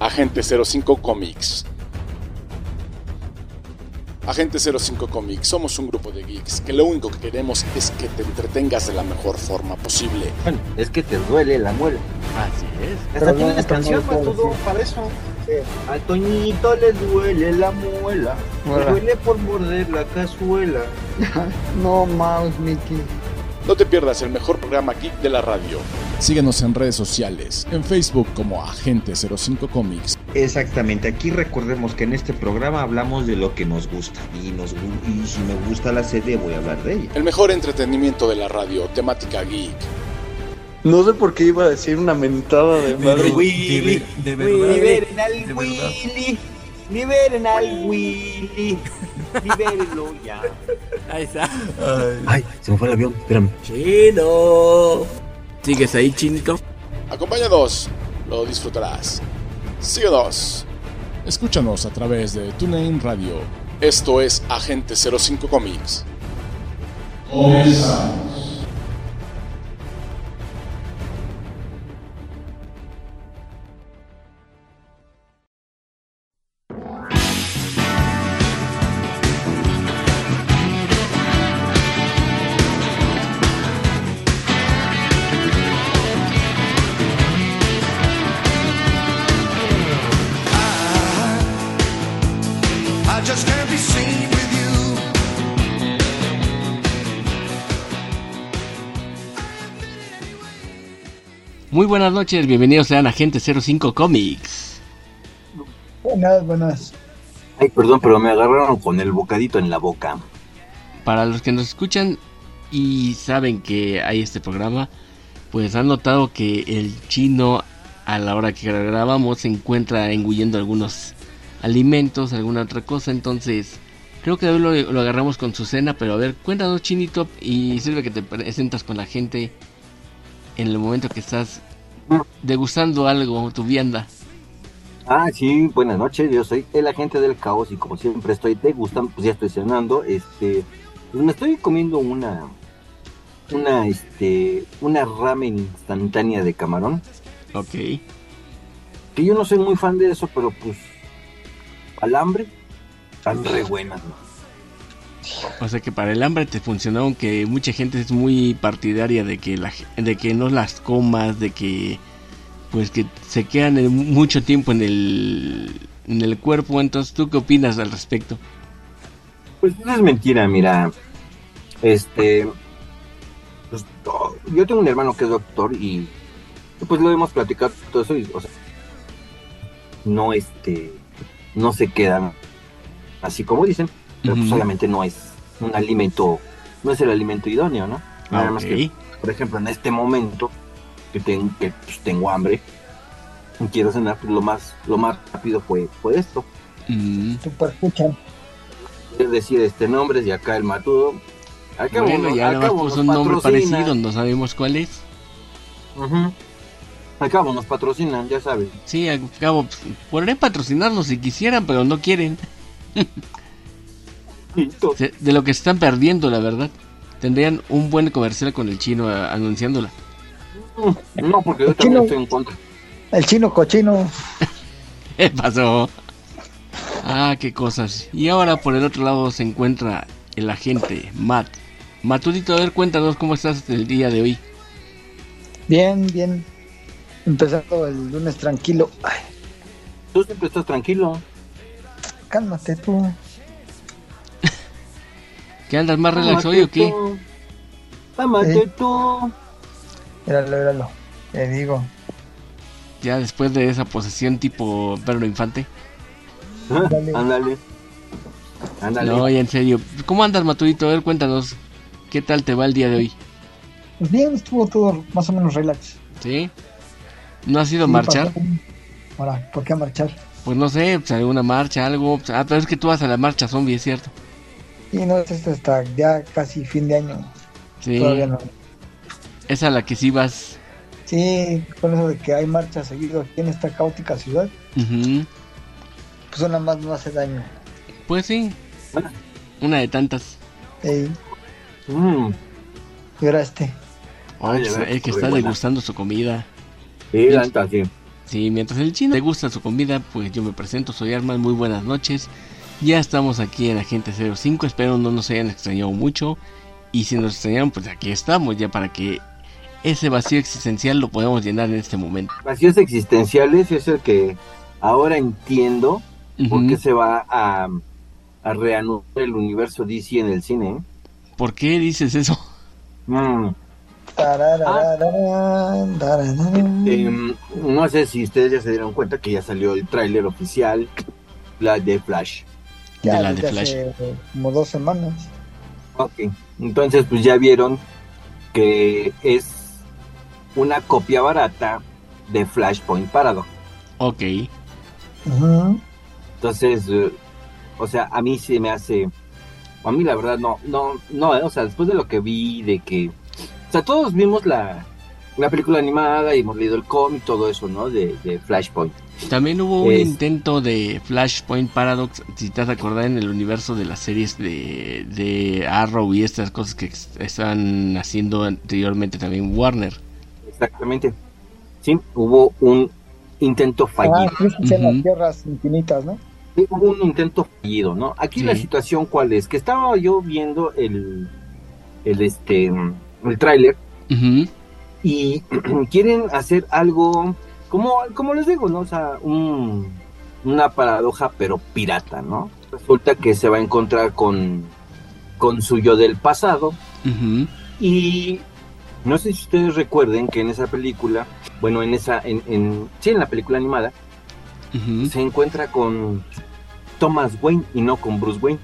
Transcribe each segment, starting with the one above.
Agente 05 Comics. Agente 05 Comics, somos un grupo de geeks que lo único que queremos es que te entretengas de la mejor forma posible. Bueno, es que te duele la muela. Así es. Hasta tienes canción para todo, para eso. A Toñito le duele la muela. Le duele por morder la cazuela. No mouse, Mickey. No te pierdas el mejor programa geek de la radio. Síguenos en redes sociales, en Facebook como Agente 05 Comics. Exactamente, aquí recordemos que en este programa hablamos de lo que nos gusta y, nos, gu- y si me gusta la serie voy a hablar de ella. El mejor entretenimiento de la radio, temática geek. No sé por qué iba a decir una mentada de madre. Willy, de verdad. liberen al de verdad. Liberen al Willy, libérenlo ya. Ahí está. Ay, se me fue el avión, espérame. Chino. ¿Sigues ahí, chinito? Acompáñanos, lo disfrutarás. Síguenos. Escúchanos a través de TuneIn Radio. Esto es Agente 05 Comics. Comenzamos. Muy buenas noches, bienvenidos sean a Agente 05 Comics. Buenas, buenas. Ay, perdón, pero me agarraron con el bocadito en la boca. Para los que nos escuchan y saben que hay este programa, pues han notado que el chino a la hora que grabamos se encuentra engullendo algunos alimentos, alguna otra cosa, entonces creo que hoy lo, lo agarramos con su cena, pero a ver, cuéntanos chinito y sirve que te presentas con la gente en el momento que estás degustando algo, tu vianda. Ah, sí, buenas noches, yo soy el agente del caos y como siempre estoy degustando, pues ya estoy cenando, este, pues me estoy comiendo una, una, este, una ramen instantánea de camarón, Ok. que yo no soy muy fan de eso, pero pues, al hambre, están re buenas, ¿no? O sea que para el hambre te funcionó, aunque mucha gente es muy partidaria de que de que no las comas, de que pues que se quedan mucho tiempo en el en el cuerpo. Entonces, ¿tú qué opinas al respecto? Pues eso es mentira, mira. Este. pues, yo tengo un hermano que es doctor y Pues lo hemos platicado todo eso y, o sea. No, este. No se quedan así como dicen, pero pues obviamente no es un alimento. No es el alimento idóneo, ¿no? Nada más que, por ejemplo, en este momento que, ten- que pues, tengo hambre y quiero cenar, pues lo más, lo más rápido fue, fue esto. Mm, Super escuchan. Es decir, este nombre y acá el matudo. Al cabo bueno, nos- ya cabo puso un nombre parecido, no sabemos cuál es. Ujú. Al cabo nos patrocinan, ya sabes. Sí, al cabo, pues, podrían patrocinarnos si quisieran, pero no quieren. De lo que se están perdiendo, la verdad. Tendrían un buen comercial con el chino anunciándola. No, porque yo El también chino- estoy en contra. El chino cochino. ¿Qué pasó? Ah, qué cosas. Y ahora por el otro lado se encuentra el agente Matt. Matudito, a ver, cuéntanos cómo estás el día de hoy. Bien, bien. Empezando el lunes tranquilo. Ay, Tú siempre estás tranquilo. cálmate tú. ¿Qué andas más relax hoy o qué? tú. Ámate Sí. tú. Míralo, míralo. Te digo. Ya después de esa posesión tipo Pedro Infante. Ándale. Ándale. No, ya en serio. ¿Cómo andas, Matudito? A ver, cuéntanos. ¿Qué tal te va el día de hoy? Pues bien, estuvo todo más o menos relax. ¿Sí? ¿No has ido a Sí, marchar? Ahora, ¿por qué a marchar? Pues no sé, pues alguna marcha, algo. Ah, pero es que tú vas a la marcha zombie, es cierto. Y no, es hasta ya casi fin de año. Sí. Todavía no. Es a la que sí vas. Sí, con eso de que hay marchas seguido aquí en esta caótica ciudad, Ujú. pues una más no hace daño. Pues sí. Una de tantas. Ey, Mm. y ahora este. Oh, Ay, el que está buena. degustando su comida. Sí, la sí. Sí, mientras el chino le gusta su comida, pues yo me presento, soy Arman, muy buenas noches. Ya estamos aquí en Agente 05, espero no nos hayan extrañado mucho. Y si nos extrañaron, pues aquí estamos ya para que ese vacío existencial lo podamos llenar en este momento. Vacíos existenciales es el que ahora entiendo por qué se va a, a reanudar el universo DC en el cine. ¿eh? ¿Por qué dices eso? Mm, em, no sé si ustedes ya se dieron cuenta que ya salió el tráiler oficial, de Flash. Ya, de la de Flash. hace como dos semanas. Ok, entonces pues ya vieron que es una copia barata de Flashpoint Paradox. Ok. Entonces, eh, o sea, a mí sí me hace, a mí la verdad no, no, no, eh, o sea, después de lo que vi, de que, o sea, todos vimos la, la película animada y hemos leído el cómic, todo eso, ¿no? De, de Flashpoint. También hubo un Es- intento de Flashpoint Paradox, si te has acordado, en el universo de las series de, de Arrow y estas cosas que están haciendo anteriormente también Warner. Exactamente. Sí, hubo un intento Ah, fallido. Crisis en Ujú. las tierras infinitas, ¿no? Sí, hubo un intento fallido, ¿no? Aquí la situación cuál es, que estaba yo viendo el, el este, el tráiler y quieren hacer algo como, como les digo, ¿no? O sea, un- una paradoja pero pirata, ¿no? Resulta que se va a encontrar con, con su yo del pasado y no sé si ustedes recuerden que en esa película, bueno, en esa, en, en sí, en la película animada, se encuentra con Thomas Wayne y no con Bruce Wayne.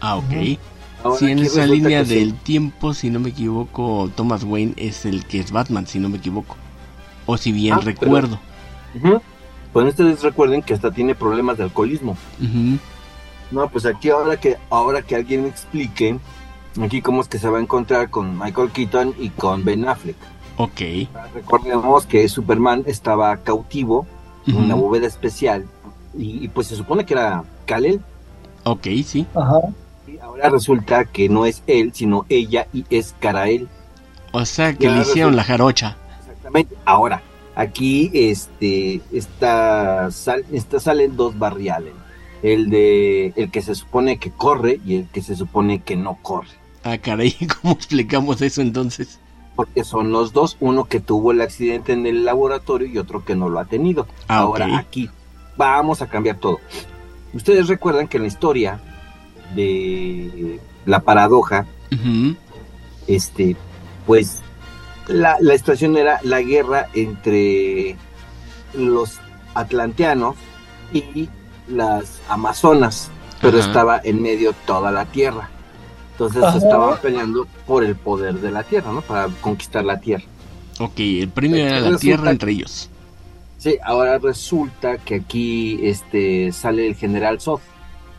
Ah, ok. Ahora, Sí, en esa línea sí. del tiempo, si no me equivoco, Thomas Wayne es el que es Batman, si no me equivoco. O si bien Ah, pero- recuerdo. Ujú. Pues ustedes recuerden que hasta tiene problemas de alcoholismo. No, pues aquí ahora que ahora que alguien me explique aquí cómo es que se va a encontrar con Michael Keaton y con Ben Affleck. Ok. Recordemos que Superman estaba cautivo en una bóveda especial y, y, pues se supone que era Kal-El. Ok, sí. Ajá. Y ahora resulta que no es él, sino ella y es Karael. O sea que le hicieron resulta- la jarocha. Exactamente. Ahora, aquí este está, sal, está salen dos Barry Allen. El de el que se supone que corre y el que se supone que no corre. Ah, caray, ¿cómo explicamos eso entonces? Porque son los dos, uno que tuvo el accidente en el laboratorio y otro que no lo ha tenido. Ah, Ahora aquí vamos a cambiar todo. Ustedes recuerdan que en la historia de la paradoja, este, pues la, la situación era la guerra entre los atlanteanos y las amazonas, pero Ajá. estaba en medio toda la tierra. Entonces Ajá. estaban peleando por el poder de la tierra, ¿no? Para conquistar la tierra. Ok, el premio era la tierra entre ellos. Sí, ahora resulta que aquí este sale el general Zod.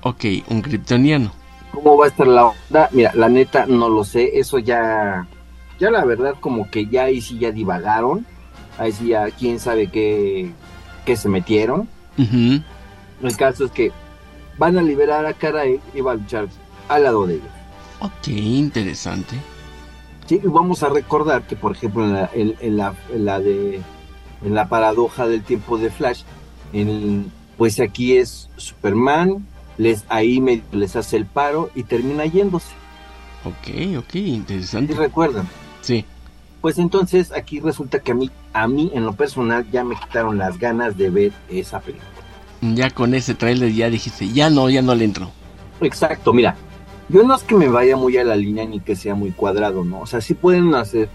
Ok, un kryptoniano. ¿Cómo va a estar la onda? Mira, la neta no lo sé, eso ya ya la verdad como que ya ahí sí ya divagaron. Ahí sí ya quién sabe qué qué se metieron. El caso es que van a liberar a Karae y va a luchar al lado de ellos. Ok, interesante. Sí, y vamos a recordar que, por ejemplo, en la, en- en la, en la de en la paradoja del tiempo de Flash, en- pues aquí es Superman, les ahí me- les hace el paro y termina yéndose. Ok, ok, ¿Sí interesante. recuerdan? Sí. Pues entonces aquí resulta que a mí, a mí en lo personal ya me quitaron las ganas de ver esa película. Ya con ese trailer ya dijiste, ya no, ya no le entro. Exacto, mira, yo no es que me vaya muy a la línea ni que sea muy cuadrado, ¿no? O sea, sí pueden hacer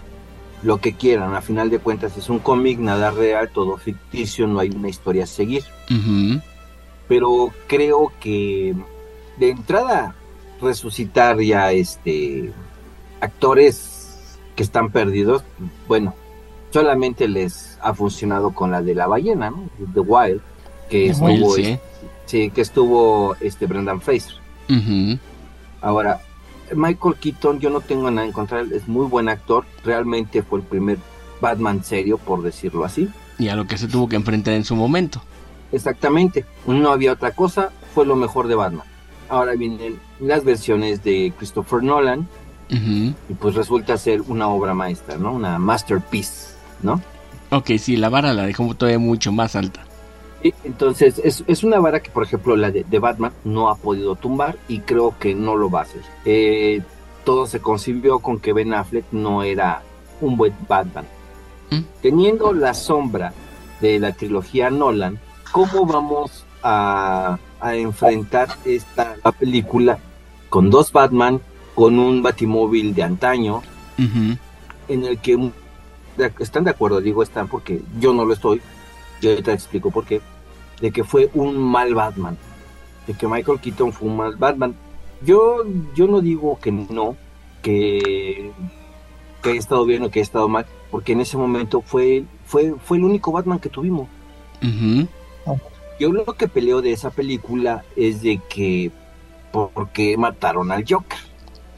lo que quieran, a final de cuentas es un cómic, nada real, todo ficticio, no hay una historia a seguir. Pero creo que de entrada resucitar ya este actores que están perdidos, bueno, solamente les ha funcionado con la de la ballena, ¿no? The Wild, que estuvo, sí. sí, que estuvo este Brendan Fraser. Ahora, Michael Keaton, yo no tengo nada en contra, es muy buen actor, realmente fue el primer Batman serio, por decirlo así. Y a lo que se tuvo que enfrentar en su momento. Exactamente, no había otra cosa, fue lo mejor de Batman. Ahora vienen las versiones de Christopher Nolan Y pues resulta ser una obra maestra, ¿no? Una masterpiece, ¿no? Ok, sí, la vara la dejó todavía mucho más alta. Entonces, es, es una vara que, por ejemplo, la de, de Batman no ha podido tumbar y creo que no lo va a hacer. Eh, todo se concibió con que Ben Affleck no era un buen Batman. ¿Mm? Teniendo la sombra de la trilogía Nolan, ¿cómo vamos a, a enfrentar esta película con dos Batman, con un batimóvil de antaño, en el que están de acuerdo, digo están porque yo no lo estoy, yo ahorita explico por qué, de que fue un mal Batman, de que Michael Keaton fue un mal Batman. Yo, yo no digo que no, que, que haya estado bien o que haya estado mal, porque en ese momento fue, fue, fue el único Batman que tuvimos. Yo lo que peleo de esa película es de que, ¿por qué mataron al Joker?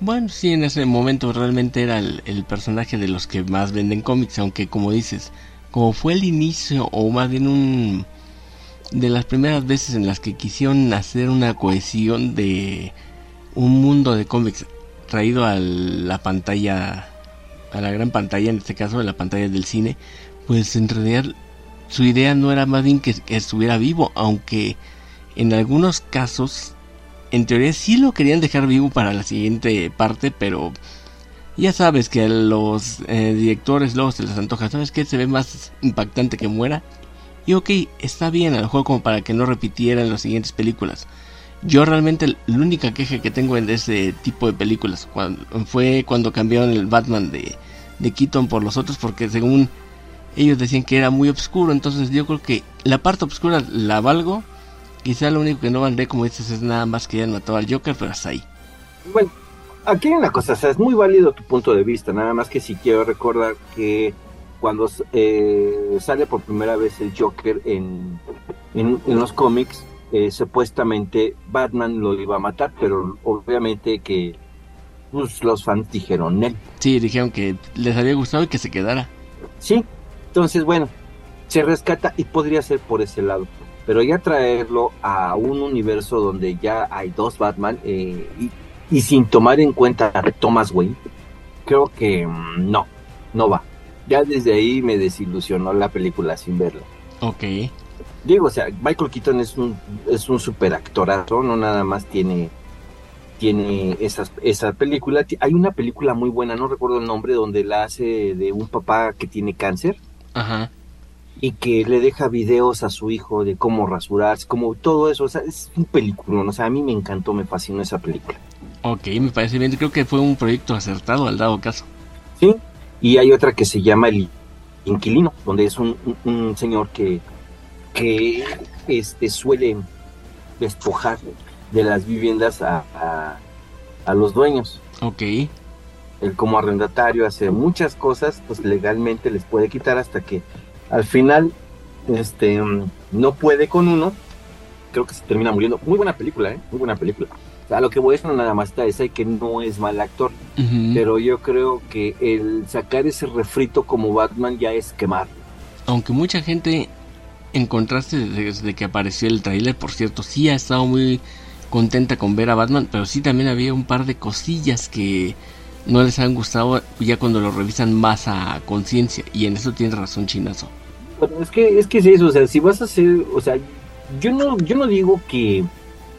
Bueno, sí, en ese momento realmente era el, personaje de los que más venden cómics, aunque como dices, como fue el inicio o más bien un de las primeras veces en las que quisieron hacer una cohesión de un mundo de cómics traído a la pantalla, a la gran pantalla, en este caso, a la pantalla del cine, pues en realidad su idea no era más bien que estuviera vivo, aunque en algunos casos en teoría sí lo querían dejar vivo para la siguiente parte, pero ya sabes que a los eh, directores luego se les antoja, ¿sabes qué? Se ve más impactante que muera. Y ok, está bien, a lo mejor como para que no repitiera en las siguientes películas. Yo realmente la única queja que tengo en ese tipo de películas fue cuando cambiaron el Batman de, de Keaton por los otros, porque según ellos decían que era muy oscuro, entonces yo creo que la parte oscura la valgo, Quizá lo único que no valdré, como dices, es nada más que hayan matado al Joker, pero hasta ahí. Bueno, aquí hay una cosa, o sea, es muy válido tu punto de vista, nada más que si quiero recordar que cuando eh, sale por primera vez el Joker en, en, en los cómics, eh, supuestamente Batman lo iba a matar, pero obviamente que pues, los fans dijeron él. Sí, dijeron que les había gustado y que se quedara. Sí, entonces bueno, se rescata y podría ser por ese lado. Pero ya traerlo a un universo donde ya hay dos Batman eh, y, y sin tomar en cuenta a Thomas Wayne, creo que mm, no, no va. Ya desde ahí me desilusionó la película sin verla. Ok. Digo, o sea, Michael Keaton es un, es un super actorazo, no nada más tiene, tiene esas, esa película. Hay una película muy buena, no recuerdo el nombre, donde la hace de un papá que tiene cáncer Ajá. Y que le deja videos a su hijo de cómo rasurarse, como todo eso. O sea, es un película, o sea, a mí me encantó, me fascinó esa película. Ok, me parece bien. Creo que fue un proyecto acertado al dado caso. ¿sí? Y hay otra que se llama El Inquilino, donde es un, un- un señor que, que este, suele despojar de las viviendas a, a- a los dueños. Ok. Él como arrendatario hace muchas cosas, pues legalmente les puede quitar hasta que al final este no puede con uno. Creo que se termina muriendo. Muy buena película, ¿eh? Muy buena película. O sea, lo que voy a decir nada más está es que no es mal actor. Pero yo creo que el sacar ese refrito como Batman ya es quemar. Aunque mucha gente, en contraste desde que apareció el tráiler, por cierto, sí ha estado muy contenta con ver a Batman, pero sí también había un par de cosillas que no les han gustado ya cuando lo revisan más a conciencia. Y en eso tiene razón Chinazo. Es que es que es eso, o sea, si vas a hacer, o sea, yo no yo no digo que,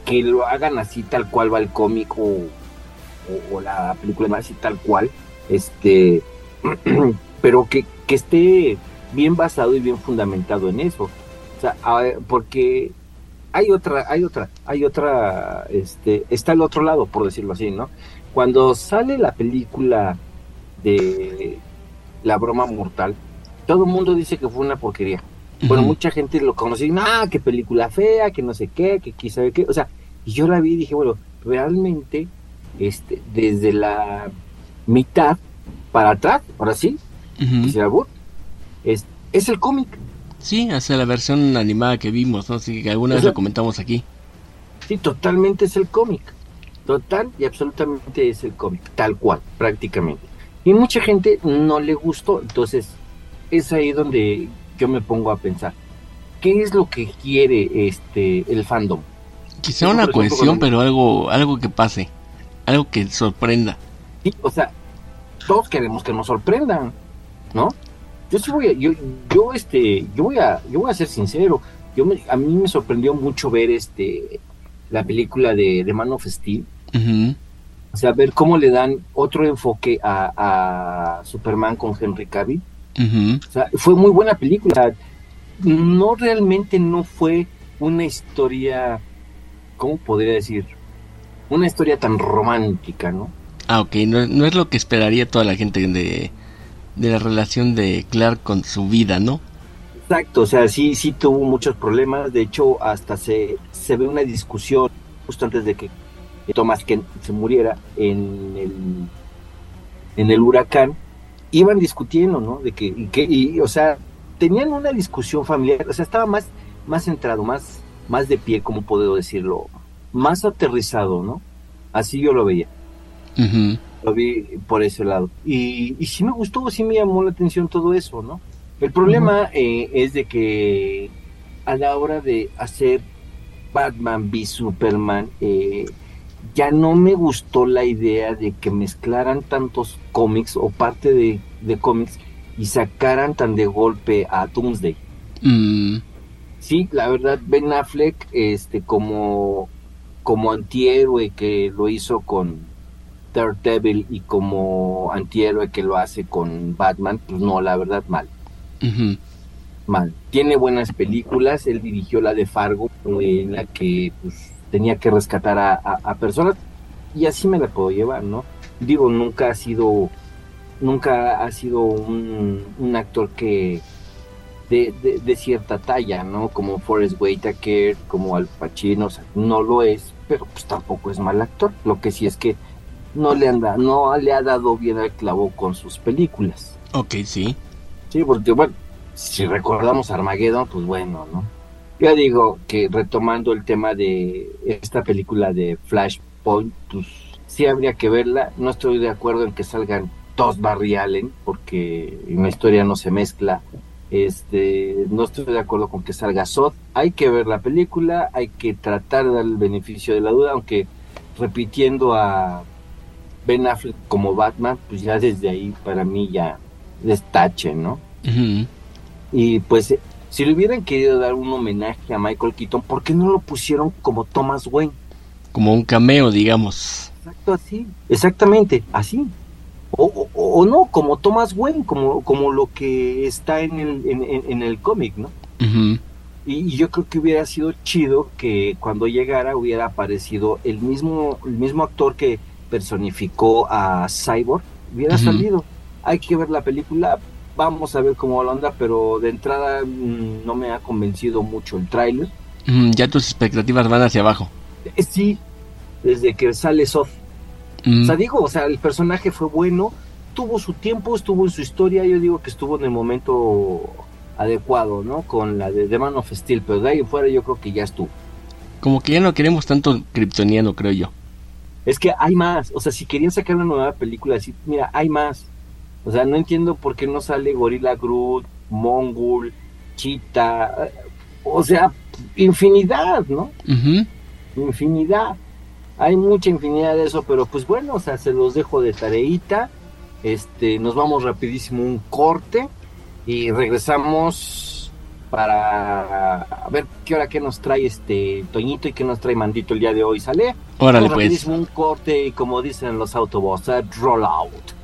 que lo hagan así tal cual va el cómic o, o- o la película así tal cual, este, pero que, que esté bien basado y bien fundamentado en eso. O sea, porque hay otra, hay otra, hay otra, este, está el otro lado, por decirlo así, ¿no? Cuando sale la película de La broma mortal, todo el mundo dice que fue una porquería. Bueno, mucha gente lo conoce y, ah, qué película fea, que no sé qué, que quién sabe qué. O sea, y yo la vi y dije, bueno, realmente, este, desde la mitad para atrás, ahora sí, Albur, es, es el cómic. Sí, hasta la versión animada que vimos, ¿no? Así que alguna vez lo comentamos aquí. Sí, totalmente es el cómic. Total y absolutamente es el cómic, tal cual, prácticamente. Y mucha gente no le gustó, entonces es ahí donde yo me pongo a pensar, ¿qué es lo que quiere este el fandom? Quizá una cohesión, pero algo, algo que pase. Algo que sorprenda. Sí, o sea, todos queremos que nos sorprendan, ¿no? yo sí voy a, yo, yo este, yo voy a, yo voy a ser sincero, yo me- a mí me sorprendió mucho ver este, la película de, de Man of Steel, o sea, ver cómo le dan otro enfoque a, a Superman con Henry Cavill, Ujú. o sea, fue muy buena película, o sea, no realmente no fue una historia, ¿cómo podría decir? Una historia tan romántica, ¿no? Ah, ok, no, no es lo que esperaría toda la gente de, de la relación de Clark con su vida, ¿no? Exacto, o sea, sí, sí tuvo muchos problemas. De hecho, hasta se, se ve una discusión justo antes de que Thomas Kent se muriera en el, en el huracán. Iban discutiendo, ¿no? De que, y que y, o sea, tenían una discusión familiar. O sea, estaba más, más centrado, más, más de pie, como puedo decirlo, más aterrizado, ¿no? Así yo lo veía lo vi por ese lado. Y, y sí me gustó, sí me llamó la atención todo eso, ¿no? El problema eh, es de que a la hora de hacer Batman v Superman, eh, ya no me gustó la idea de que mezclaran tantos cómics o parte de, de cómics y sacaran tan de golpe a Doomsday. Mm, Sí, la verdad, Ben Affleck, este, como, como antihéroe que lo hizo con Daredevil y como antihéroe que lo hace con Batman, pues no, la verdad, mal, mal. Tiene buenas películas, él dirigió la de Fargo, en la que pues, tenía que rescatar a, a- a personas, y así me la puedo llevar, ¿no? Digo, nunca ha sido, nunca ha sido un, un actor que de, de, de cierta talla, ¿no? Como Forrest Whitaker, como Al Pacino, o sea, no lo es, pero pues tampoco es mal actor. Lo que sí es que no le anda, no le ha dado bien al clavo con sus películas. Ok, sí. Sí, porque bueno, si recordamos Armageddon, pues bueno, ¿no? Yo digo que retomando el tema de esta película de Flashpoint, pues sí habría que verla. No estoy de acuerdo en que salgan dos Barry Allen, porque en la historia no se mezcla. Este, no estoy de acuerdo con que salga Zod. Hay que ver la película, hay que tratar de dar el beneficio de la duda, aunque repitiendo a Ben Affleck como Batman, pues ya desde ahí para mí ya destache, ¿no? Y pues si le hubieran querido dar un homenaje a Michael Keaton, ¿por qué no lo pusieron como Thomas Wayne? Como un cameo, digamos. Exacto así, exactamente, así. O, o- o no, como Thomas Wayne, como, como lo que está en el, en, en- en el cómic, ¿no? Y, y yo creo que hubiera sido chido que cuando llegara hubiera aparecido el mismo, el mismo actor que personificó a Cyborg, hubiera salido. Hay que ver la película, vamos a ver cómo lo anda, pero de entrada mm, no me ha convencido mucho el tráiler. Ujú, Ya tus expectativas van hacia abajo. Eh, Sí, desde que sale Sof. Mm, O sea, digo, o sea, el personaje fue bueno, tuvo su tiempo, estuvo en su historia, yo digo que estuvo en el momento adecuado, ¿no? Con la de The Man of Steel, pero de ahí en fuera yo creo que ya estuvo. Como que ya no queremos tanto kryptoniano, creo yo. Es que hay más, o sea, si querían sacar una nueva película así, mira, hay más. O sea, no entiendo por qué no sale Gorilla Groot, Mongul, Cheetah, eh, o sea, infinidad, ¿no? Infinidad. Hay mucha infinidad de eso, pero pues bueno, o sea, se los dejo de tareita. Este, nos vamos rapidísimo un corte y regresamos para a ver qué hora que nos trae este Toñito y qué nos trae Mandito el día de hoy, ¿sale? Órale, Vamos pues. rapidísimo un corte y como dicen los autobots, roll out.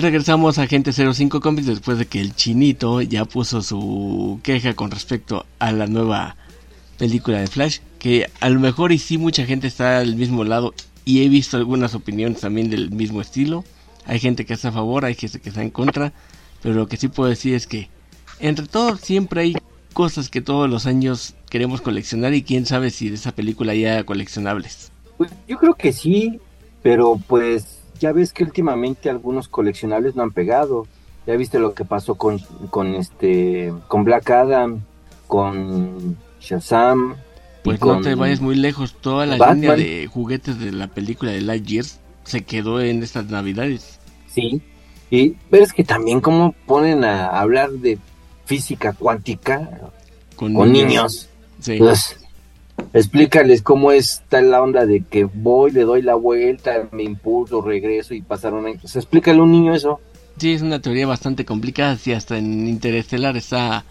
Regresamos a Agente 05 Comics después de que el chinito ya puso su queja con respecto a la nueva película de Flash. Que a lo mejor y sí mucha gente está al mismo lado y he visto algunas opiniones también del mismo estilo. Hay gente que está a favor, hay gente que está en contra, pero lo que sí puedo decir es que entre todos siempre hay cosas que todos los años queremos coleccionar y quién sabe si de esa película ya coleccionables. Pues yo creo que sí, pero pues ya ves que últimamente algunos coleccionables no han pegado. Ya viste lo que pasó con, con este con Black Adam, con Shazam. y Pues con no te vayas muy lejos, toda la Batman. línea de juguetes de la película de Lightyear se quedó en estas navidades. Sí. Y pero es que también como ponen a hablar de física cuántica Con, con niños. Sí. Pues, explícales cómo está la onda de que voy, le doy la vuelta, me impulso, regreso y pasaron años. Pues, explícale a un niño eso. Sí, es una teoría bastante complicada, si hasta en Interestelar está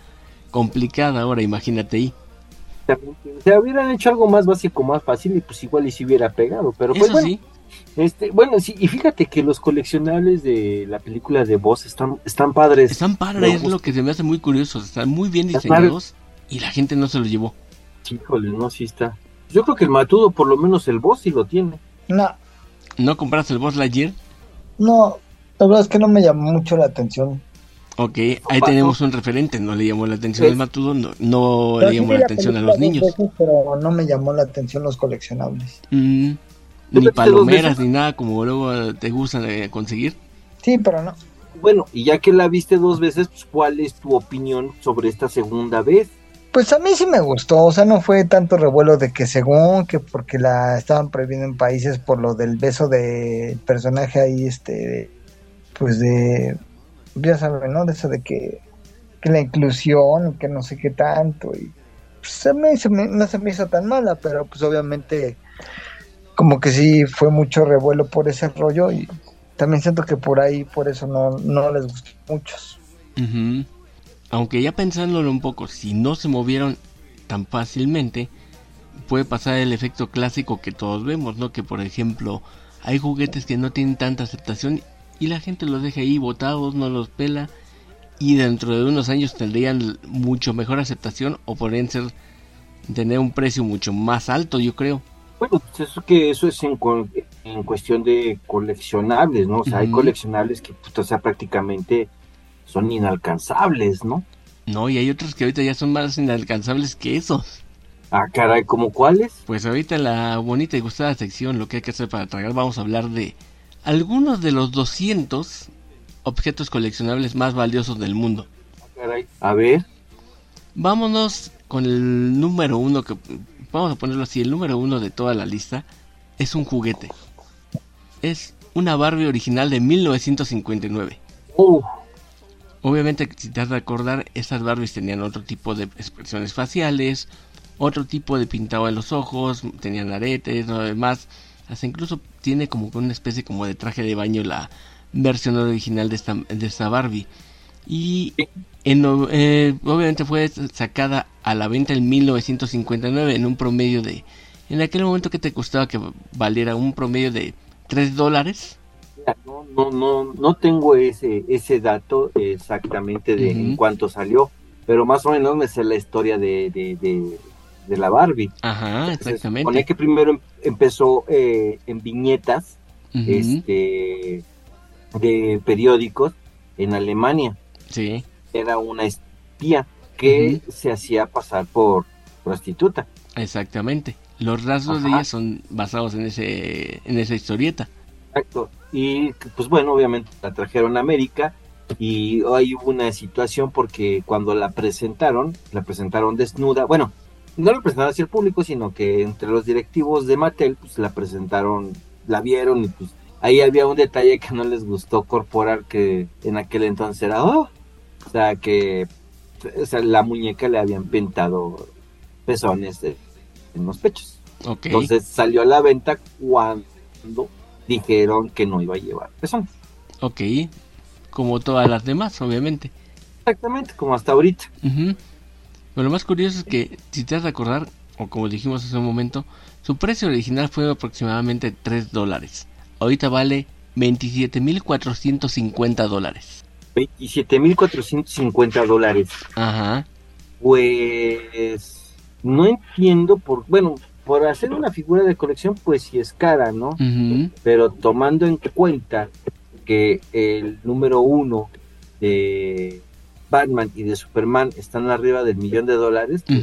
complicada ahora, imagínate ahí. O sea, hubieran hecho algo más básico, más fácil y pues igual y si hubiera pegado. Pero pues Eso bueno, sí, este, bueno, sí, y fíjate que los coleccionables de la película de Voz están, están padres. están padres, es lo que se me hace muy curioso, están muy bien diseñados y la gente no se los llevó. Híjole, no, sí está. Yo creo que el Matudo, por lo menos el Voz, sí lo tiene. No, ¿No compraste el Boss Lightyear? no, la verdad es que no me llamó mucho la atención. Ok, ahí tenemos un referente, no le llamó la atención al Matudo, no, no le llamó la la atención a los niños. veces, pero no me llamó la atención los coleccionables. Mm, ¿Tú ni palomeras ni nada como luego te gustan eh, conseguir. Sí, pero no. Bueno, y ya que la viste dos veces, pues, ¿cuál es tu opinión sobre esta segunda vez? Pues a mí sí me gustó, o sea, no fue tanto revuelo de que según que porque la estaban prohibiendo en países por lo del beso del personaje ahí, este, pues de, ya saben, ¿no? De eso de que, que la inclusión que no sé qué tanto y pues se me- no se me hizo tan mala, pero pues obviamente como que sí fue mucho revuelo por ese rollo y también siento que por ahí, por eso no, no les gustó a muchos. Aunque ya pensándolo un poco, si no se movieron tan fácilmente, puede pasar el efecto clásico que todos vemos, ¿no? Que por ejemplo, hay juguetes que no tienen tanta aceptación y la gente los deja ahí botados, no los pela y dentro de unos años tendrían mucho mejor aceptación o podrían ser tener un precio mucho más alto, yo creo. Bueno, pues eso que eso es en, en cuestión de coleccionables, ¿no? O sea, hay coleccionables que, pues, o sea, prácticamente son inalcanzables, ¿no? No, y hay otros que ahorita ya son más inalcanzables que esos. Ah, caray, ¿como cuáles? Pues ahorita en la bonita y gustada sección, lo que hay que hacer para tragar, vamos a hablar de algunos de los 200 objetos coleccionables más valiosos del mundo. Ah, caray. A ver, Vámonos con el número uno, que vamos a ponerlo así, el número uno de toda la lista es un juguete. Es una Barbie original de 1959. uh, Obviamente, si te has de acordar, esas Barbies tenían otro tipo de expresiones faciales, otro tipo de pintado en los ojos, tenían aretes, lo demás. Hasta incluso tiene como una especie como de traje de baño la versión original de esta, de esta Barbie. Y en no- eh, obviamente fue sacada a la venta en 1959 en un promedio de... En aquel momento que te costaba que valiera un promedio de 3 dólares. No, no, no, no tengo ese, ese dato exactamente de en cuánto salió, pero más o menos me sé la historia de, de, de, de la Barbie. Ajá, Se supone exactamente. que primero em- empezó eh, en viñetas este, de periódicos en Alemania. Sí. Era una espía que se hacía pasar por prostituta. Exactamente. Los rasgos de ella son basados en ese en esa historieta. Exacto. Y pues bueno, obviamente la trajeron a América y ahí hubo una situación porque cuando la presentaron, la presentaron desnuda. Bueno, no la presentaron hacia el público, sino que entre los directivos de Mattel, pues la presentaron, la vieron y pues ahí había un detalle que no les gustó corporal que en aquel entonces era, oh, o sea, que o sea, la muñeca le habían pintado pezones en los pechos. Entonces salió a la venta cuando dijeron que no iba a llevar pezones. ok. Como todas las demás, obviamente. Exactamente, como hasta ahorita. Ujú. Pero lo más curioso es que, si te has de acordar, o como dijimos hace un momento, su precio original fue aproximadamente 3 dólares. Ahorita vale 27.450 dólares. 27.450 dólares. Ajá. Pues no entiendo por, bueno, por hacer una figura de colección, pues sí es cara, ¿no? Pero tomando en cuenta que el número uno de Batman y de Superman están arriba del millón de dólares, pues,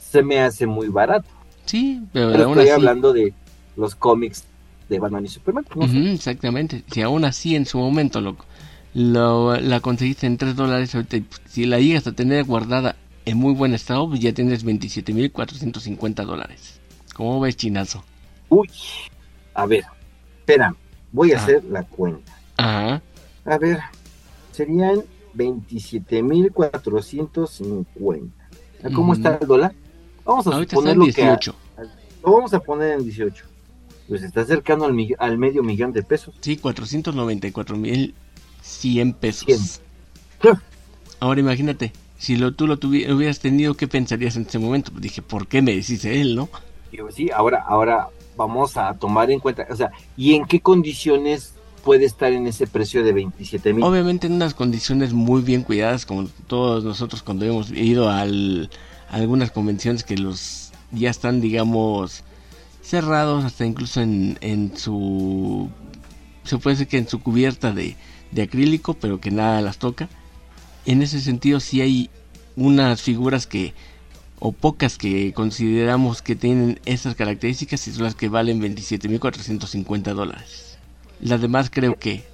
se me hace muy barato. Sí, pero Pero aún estoy así. hablando de los cómics de Batman y Superman. exactamente. Si aún así en su momento lo, lo- la conseguiste en 3 dólares, pues, si la llegas a tener guardada en muy buen estado, pues ya tienes 27.450 dólares. ¿Cómo ves, chinazo? Uy, a ver, espera, voy a hacer la cuenta. Ajá. A ver, serían 27.450. ¿A ¿Cómo está el dólar? Vamos a Ahorita está suponer en lo que... 18. Lo vamos a poner en 18. Pues está cercano al, medio millón de pesos. Sí, 494.100 pesos. Cien. Ahora imagínate, si lo, tú lo tuvi- hubieras tenido, ¿qué pensarías en ese momento? Pues dije, ¿por qué me decís él, no? Digo, sí, ahora, ahora vamos a tomar en cuenta, o sea, ¿y en qué condiciones puede estar en ese precio de 27 mil? Obviamente en unas condiciones muy bien cuidadas, como todos nosotros cuando hemos ido al, a algunas convenciones que los ya están, digamos, cerrados, hasta incluso en, en su... Se puede decir que en su cubierta de, de acrílico, pero que nada las toca. En ese sentido sí hay unas figuras que, o pocas que consideramos que tienen esas características y son las que valen 27.450 dólares. Las demás creo que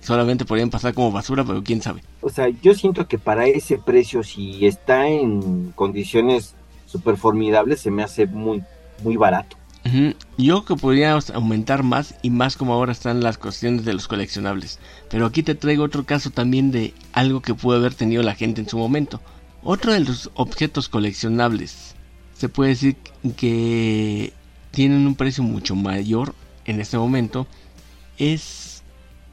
solamente podrían pasar como basura, pero quién sabe. O sea, yo siento que para ese precio, si está en condiciones súper formidables, se me hace muy, muy barato. Yo que podríamos aumentar más y más como ahora están las cuestiones de los coleccionables. Pero aquí te traigo otro caso también de algo que pudo haber tenido la gente en su momento. Otro de los objetos coleccionables se puede decir que tienen un precio mucho mayor en este momento. Es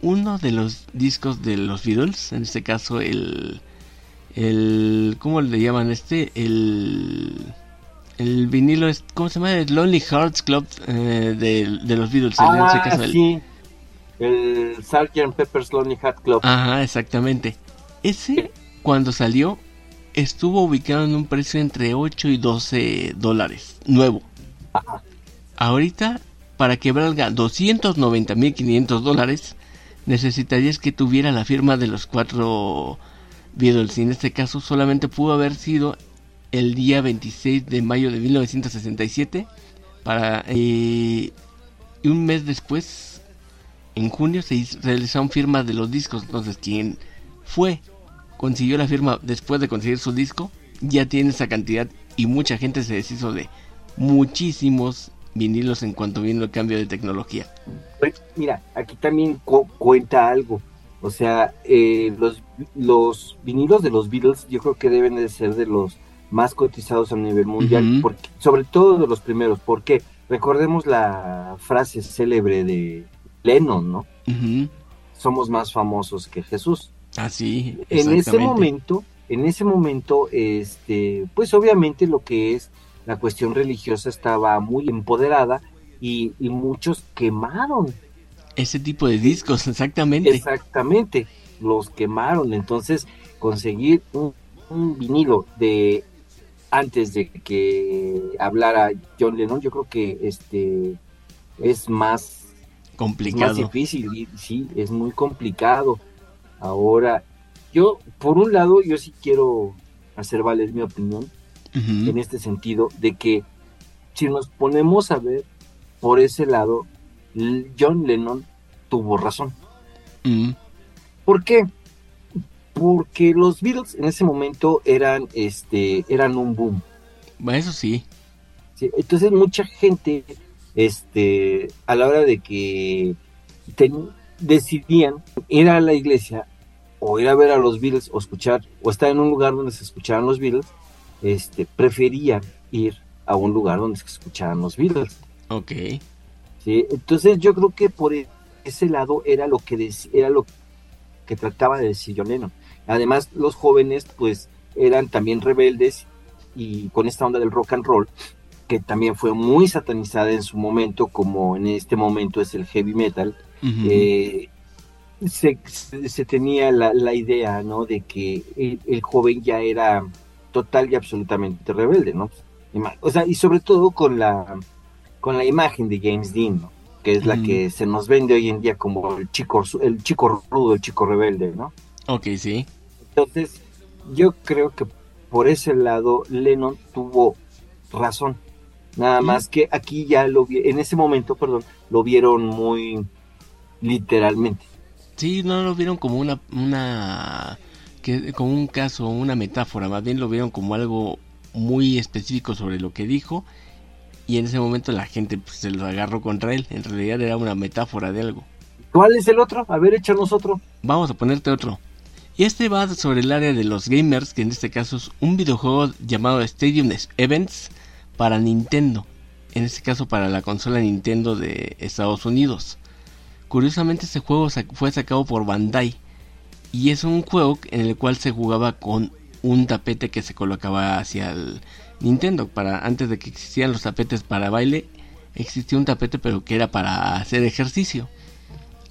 uno de los discos de los Beatles, en este caso el... el ¿Cómo le llaman este? El... El vinilo es, ¿cómo se llama? El Lonely Hearts Club eh, de, de los Beatles. Ah, el- sí. El Sgt. Pepper's Lonely Hat Club. Ajá, exactamente. Ese, cuando salió, estuvo ubicado en un precio entre 8 y 12 dólares. Nuevo. Ahorita, para que valga 290.500 dólares, necesitarías que tuviera la firma de los cuatro Beatles. Y en este caso solamente pudo haber sido el día 26 de mayo de 1967. Para, eh, y un mes después, en junio, se hizo- realizaron firmas de los discos. Entonces, quien fue, consiguió la firma después de conseguir su disco, ya tiene esa cantidad. Y mucha gente se deshizo de muchísimos vinilos en cuanto vino el cambio de tecnología. Pues, mira, aquí también cu- cuenta algo. O sea, eh, los, los vinilos de los Beatles yo creo que deben de ser de los más cotizados a nivel mundial, porque, sobre todo de los primeros, porque recordemos la frase célebre de Lennon, ¿no? Somos más famosos que Jesús. Ah, sí, En ese momento, en ese momento, este, pues obviamente lo que es la cuestión religiosa estaba muy empoderada y, y muchos quemaron Ese tipo de discos, exactamente. Exactamente, los quemaron. Entonces, conseguir un, un vinilo de antes de que hablara John Lennon, yo creo que este es más, es más Complicado. difícil y sí, es muy complicado. Ahora, yo, por un lado, yo sí quiero hacer valer mi opinión en este sentido de que si nos ponemos a ver por ese lado, John Lennon tuvo razón. Mm, ¿Por qué? Porque los Beatles en ese momento eran, este, eran un boom. Eso sí. ¿sí? Entonces mucha gente, este, a la hora de que ten- decidían ir a la iglesia o ir a ver a los Beatles o escuchar o estar en un lugar donde se escucharan los Beatles, este, preferían ir a un lugar donde se escucharan los Beatles. Ok. ¿sí? Entonces yo creo que por e- ese lado era lo que era lo que trataba de decir John Lennon. Además, los jóvenes pues eran también rebeldes y con esta onda del rock and roll, que también fue muy satanizada en su momento, como en este momento es el heavy metal, eh, se, se- tenía la, la idea, ¿no? De que el, el joven ya era total y absolutamente rebelde, ¿no? O sea, y sobre todo con la, con la imagen de James Dean, ¿no? que es la que se nos vende hoy en día como el chico, el chico rudo, el chico rebelde, ¿no? Ok, sí. Entonces, yo creo que por ese lado Lennon tuvo razón. Nada Sí. más que aquí ya lo vi, en ese momento, perdón, lo vieron muy literalmente. Sí, no lo vieron como una, una, que, como un caso, una metáfora, más bien lo vieron como algo muy específico sobre lo que dijo y en ese momento la gente pues, se lo agarró contra él, en realidad era una metáfora de algo. ¿Cuál es el otro? A ver, échanos otro. Vamos a ponerte otro. Y este va sobre el área de los gamers, que en este caso es un videojuego llamado Stadium Events para Nintendo. En este caso para la consola Nintendo de Estados Unidos. Curiosamente este juego fue sacado por Bandai. Y es un juego en el cual se jugaba con un tapete que se colocaba hacia el Nintendo. Para, antes de que existieran los tapetes para baile, existía un tapete pero que era para hacer ejercicio.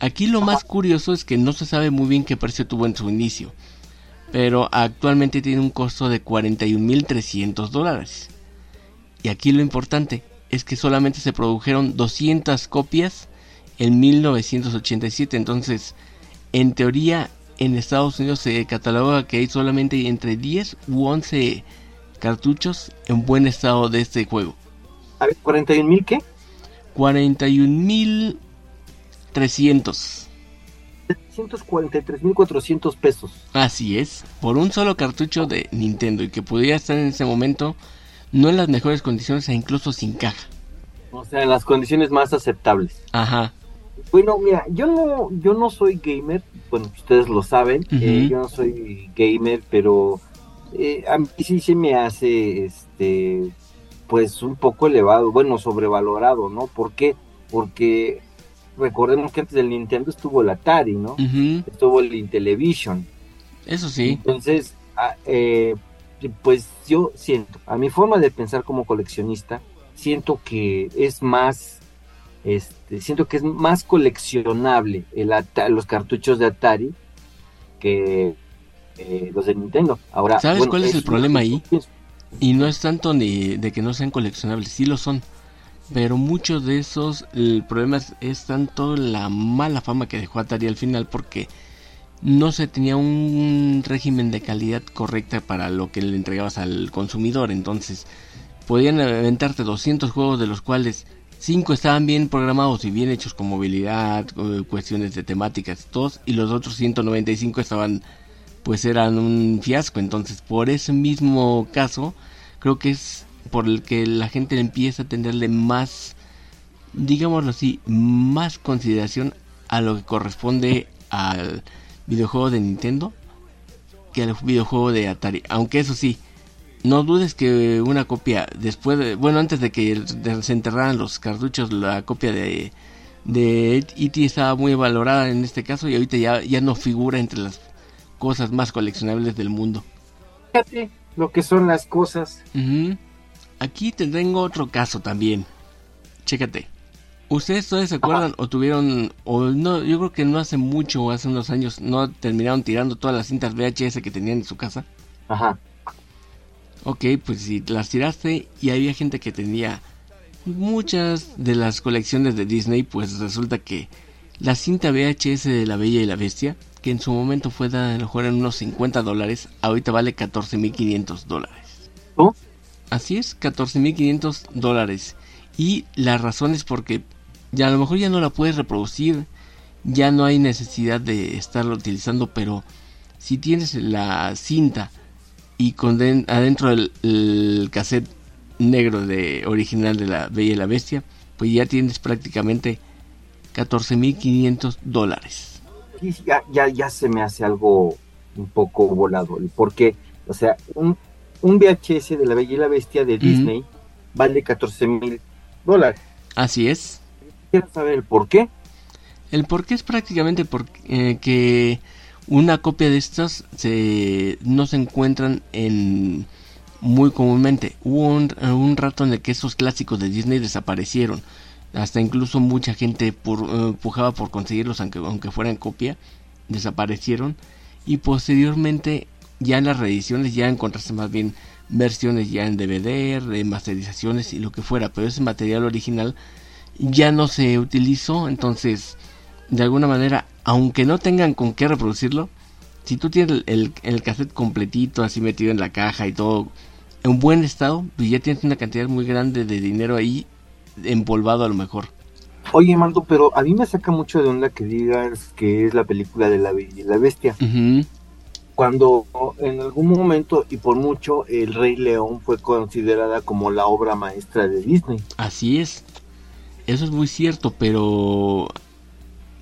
Aquí lo más curioso es que no se sabe muy bien qué precio tuvo en su inicio, pero actualmente tiene un costo de 41.300 dólares. Y aquí lo importante es que solamente se produjeron 200 copias en 1987, entonces en teoría en Estados Unidos se cataloga que hay solamente entre 10 u 11 cartuchos en buen estado de este juego. A ver, ¿41.000 qué? 41.000 300. 343.400 pesos. Así es, por un solo cartucho de Nintendo y que pudiera estar en ese momento no en las mejores condiciones e incluso sin caja. O sea, en las condiciones más aceptables. Ajá. Bueno, mira, yo no, yo no soy gamer, bueno, ustedes lo saben, eh, yo no soy gamer, pero eh, a mí sí se me hace, este, pues un poco elevado, bueno, sobrevalorado, ¿no? ¿Por qué? Porque recordemos que antes del Nintendo estuvo el Atari, ¿no? Estuvo el Intellivision. eso sí, Entonces, ah, eh, pues yo siento, a mi forma de pensar como coleccionista, siento que es más, este, siento que es más coleccionable el los cartuchos de Atari que eh, los de Nintendo. Ahora, ¿Sabes cuál es el problema ahí? y no es tanto ni de que no sean coleccionables, sí lo son, pero muchos de esos, el problema es, tanto la mala fama que dejó Atari al final porque no se tenía un régimen de calidad correcta para lo que le entregabas al consumidor, entonces podían aventarte 200 juegos de los cuales 5 estaban bien programados y bien hechos con movilidad, cuestiones de temáticas, todos, y los otros 195 estaban, pues eran un fiasco. Entonces, por ese mismo caso, creo que es por el que la gente empieza a tenerle más, digámoslo así, más consideración a lo que corresponde al videojuego de Nintendo que al videojuego de Atari. Aunque eso sí, no dudes que una copia después de, bueno, antes de que se enterraran los cartuchos, la copia de de E.T. estaba muy valorada en este caso y ahorita ya, ya no figura entre las cosas más coleccionables del mundo. Fíjate lo que son las cosas. Ujú. Aquí te tengo otro caso también. Chécate. ¿Ustedes todavía se acuerdan o tuvieron, o no, yo creo que no hace mucho, hace unos años, no terminaron tirando todas las cintas VHS que tenían en su casa? Ajá. Ok, pues si las tiraste y había gente que tenía muchas de las colecciones de Disney, pues resulta que la cinta VHS de La Bella y la Bestia, que en su momento fue dada a lo mejor en unos 50 dólares, ahorita vale 14.500 dólares. ¿Oh? Así es, 14.500 dólares. Y la razón es porque ya a lo mejor ya no la puedes reproducir, ya no hay necesidad de estarla utilizando, pero si tienes la cinta y con den- adentro el, el cassette negro de original de la Bella y la Bestia, pues ya tienes prácticamente 14.500 dólares. Ya, ya, ya se me hace algo un poco volado. Porque, o sea, un, un VHS de La Bella y la Bestia de Disney vale 14 mil dólares. Así es. Quiero saber el por qué. El por qué es prácticamente porque que una copia de estas se, no se encuentran en muy comúnmente. Hubo un, un rato en el que esos clásicos de Disney desaparecieron. Hasta incluso mucha gente por, eh, pujaba por conseguirlos aunque, aunque fueran copia. Desaparecieron. Y posteriormente ya en las reediciones ya encontraste más bien versiones ya en DVD, remasterizaciones y lo que fuera, pero ese material original ya no se utilizó, entonces de alguna manera, aunque no tengan con qué reproducirlo, si tú tienes el, el cassette completito así metido en la caja y todo en buen estado, pues ya tienes una cantidad muy grande de dinero ahí empolvado a lo mejor. Oye, Mando, pero a mí me saca mucho de onda que digas que es la película de la Bella y la Bestia. Cuando en algún momento y por mucho El Rey León fue considerada como la obra maestra de Disney. Así es. Eso es muy cierto, pero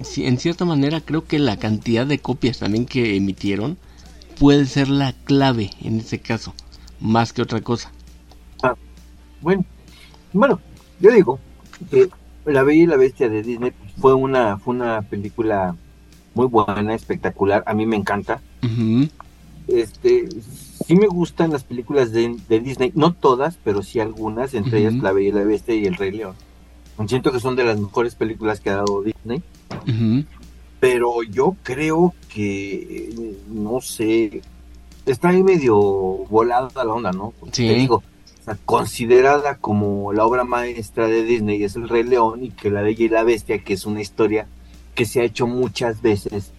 sí, en cierta manera creo que la cantidad de copias también que emitieron puede ser la clave en ese caso, más que otra cosa. Bueno, bueno, yo digo que La Bella y la Bestia de Disney fue una, fue una película muy buena, espectacular. A mí me encanta. Este, sí me gustan las películas de, de Disney, no todas, pero sí algunas, entre ellas La Bella y la Bestia y El Rey León. Siento que son de las mejores películas que ha dado Disney, pero yo creo que, no sé, está ahí medio volada la onda, ¿no? Sí. te digo, o sea, considerada como la obra maestra de Disney es El Rey León y que La Bella y la Bestia, que es una historia que se ha hecho muchas veces,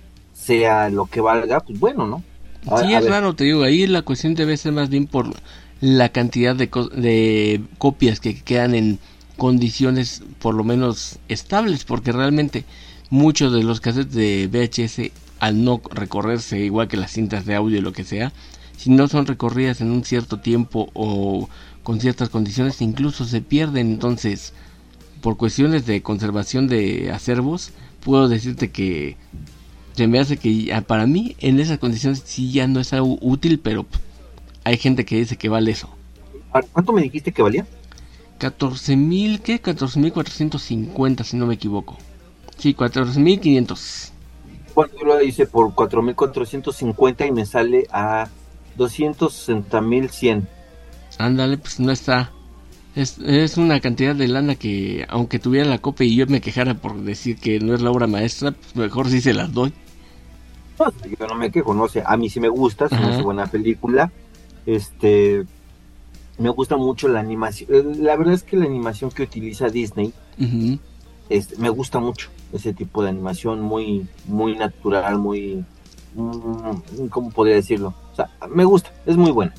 sea lo que valga, pues bueno, ¿no? A- Sí, a es ver. raro, te digo, ahí la cuestión debe ser más bien por la cantidad de, co- de copias que quedan en condiciones por lo menos estables, porque realmente muchos de los cassettes de VHS, al no recorrerse igual que las cintas de audio y lo que sea, si no son recorridas en un cierto tiempo o con ciertas condiciones, incluso se pierden. Entonces, por cuestiones de conservación de acervos, puedo decirte que se me hace que ya- para mí en esas condiciones sí ya no es algo útil, pero hay gente que dice que vale eso. Ahora, ¿Cuánto me dijiste que valía? 14.000, ¿qué? 14.450 si no me equivoco. Sí, 14.500. Bueno, yo lo hice por 4.450 y me sale a 260.100. Ándale, pues no está. Es, es una cantidad de lana que, aunque tuviera la copia y yo me quejara por decir que no es la obra maestra, pues mejor sí se las doy. No, yo no me quejo, no sé, a mí sí me gusta, es una buena película. Este, me gusta mucho la animación. Eh, La verdad es que la animación que utiliza Disney, este, me gusta mucho ese tipo de animación muy, muy natural, muy, mm, ¿cómo podría decirlo? O sea, me gusta, es muy buena.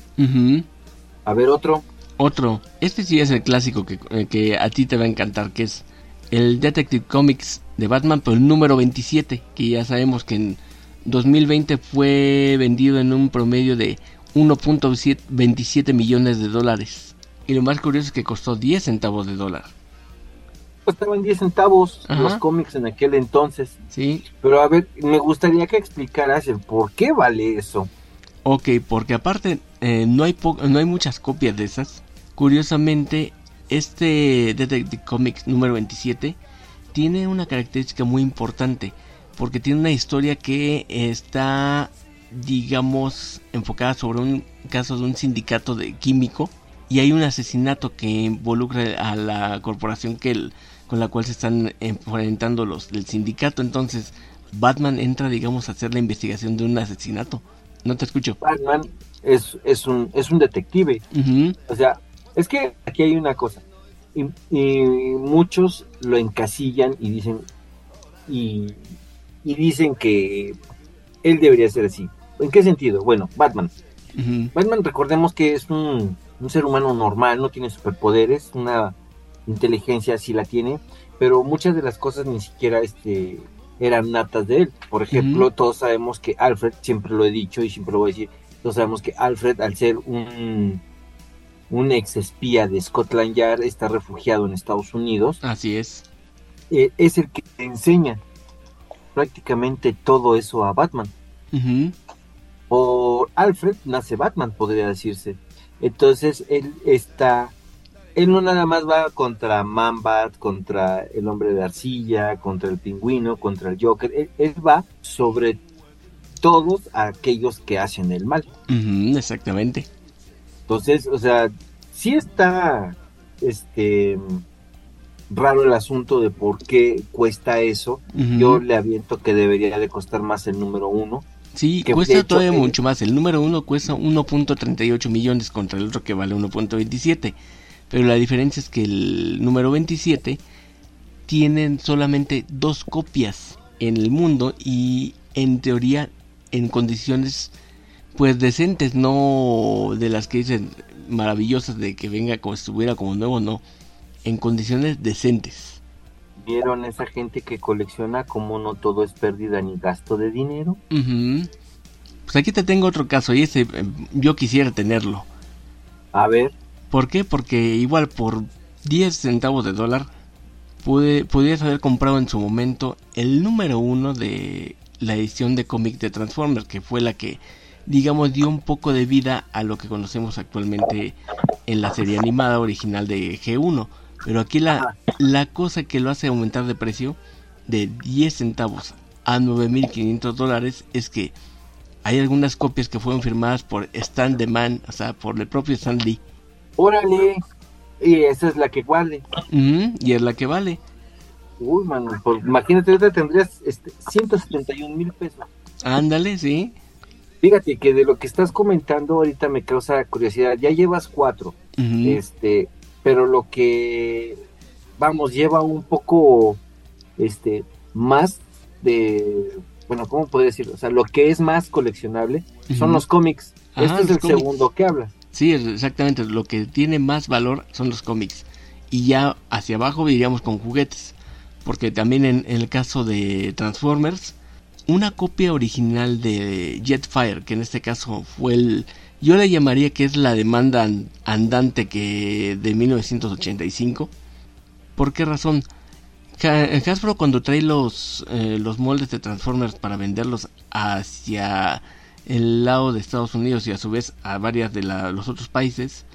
A ver otro. Otro, este sí es el clásico que, eh, que a ti te va a encantar, que es el Detective Comics de Batman, pero el número 27, que ya sabemos que en 2020 fue vendido en un promedio de 1.27 millones de dólares. Y lo más curioso es que costó 10 centavos de dólar. Costaban 10 centavos Ajá. los cómics en aquel entonces. ¿Sí? Pero a ver, me gustaría que explicaras el por qué vale eso. Ok, porque aparte eh, no, hay no hay muchas copias de esas. Curiosamente, este Detective Comics número 27 tiene una característica muy importante. Porque tiene una historia que está, digamos, enfocada sobre un caso de un sindicato de químico. Y hay un asesinato que involucra a la corporación que el- con la cual se están enfrentando los del sindicato. Entonces, Batman entra, digamos, a hacer la investigación de un asesinato. No te escucho. Batman es, es, un, es un detective. O sea, es que aquí hay una cosa. Y, y muchos lo encasillan y dicen y, y dicen que él debería ser así. ¿En qué sentido? Bueno, Batman. Batman, recordemos que es un, un ser humano normal, no tiene superpoderes, una inteligencia sí la tiene, pero muchas de las cosas ni siquiera este eran natas de él. Por ejemplo, todos sabemos que Alfred, siempre lo he dicho y siempre lo voy a decir, todos sabemos que Alfred, al ser un, un ex espía de Scotland Yard, está refugiado en Estados Unidos, Así es. eh, es el que enseña prácticamente todo eso a Batman Ujú, por Alfred nace Batman, podría decirse. Entonces él está, él no nada más va contra Manbat, contra el hombre de arcilla, contra el pingüino, contra el Joker, él, él va sobre todos aquellos que hacen el mal. exactamente. Entonces, o sea, sí está, este, raro el asunto de por qué cuesta eso. Yo le aviento que debería de costar más el número uno. Sí, Que cuesta hecho, todavía eh, mucho más. El número uno cuesta 1.38 millones contra el otro que vale 1.27. Pero la diferencia es que el número 27 tienen solamente dos copias en el mundo y en teoría en condiciones pues decentes, no de las que dicen maravillosas de que venga como si estuviera como nuevo, no. En condiciones decentes. ¿Vieron esa gente que colecciona como no todo es pérdida ni gasto de dinero? Ujú. Pues aquí te tengo otro caso y ese eh, yo quisiera tenerlo. A ver, ¿Por qué? Porque igual por 10 centavos de dólar pude, podías haber comprado en su momento el número uno de la edición de cómic de Transformers, que fue la que, digamos, dio un poco de vida a lo que conocemos actualmente en la serie animada original de G1. Pero aquí la, la cosa que lo hace aumentar de precio de 10 centavos a 9.500 dólares es que hay algunas copias que fueron firmadas por Stan the Man, o sea, por el propio Stan Lee. Órale. Y esa es la que vale. Ujú, y es la que vale. Uy, mano, pues, imagínate, ahorita tendrías este, 171 mil pesos. Ándale, sí. Fíjate que de lo que estás comentando ahorita me causa curiosidad. Ya llevas cuatro, este, pero lo que, vamos, lleva un poco, este, más de, bueno, ¿cómo puedo decirlo? O sea, lo que es más coleccionable son los cómics. Ajá, este es el cómics. segundo que habla. Sí, exactamente. Lo que tiene más valor son los cómics. Y ya hacia abajo iríamos con juguetes. Porque también en, el caso de Transformers, una copia original de Jetfire, que en este caso fue el... Yo le llamaría que es la demanda an- andante que de 1985. ¿Por qué razón? Hasbro cuando trae los, eh, los moldes de Transformers para venderlos hacia el lado de Estados Unidos y a su vez a varias de la- los otros países,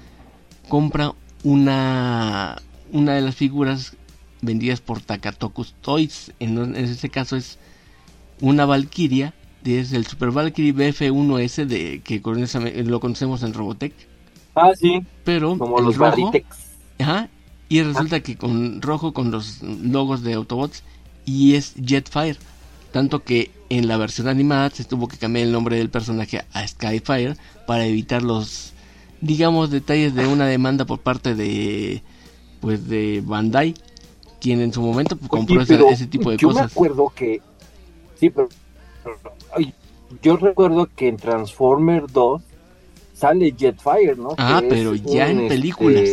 compra una, una de las figuras vendidas por Takatokus Toys. En, en este caso es una Valkyria, es el Super Valkyrie BF1S de, que lo conocemos en Robotech, Ah, sí, pero como los rojo. Ajá. Y resulta que con rojo con los logos de Autobots y es Jetfire. Tanto que en la versión animada se tuvo que cambiar el nombre del personaje a Skyfire para evitar los, digamos, detalles de una demanda por parte de, pues, de Bandai, quien en su momento pues, compró ese, tipo de yo me cosas. acuerdo que. Sí, pero. ay, yo recuerdo que en Transformer 2 sale Jetfire, ¿no? Ah, Que pero ya en este, películas.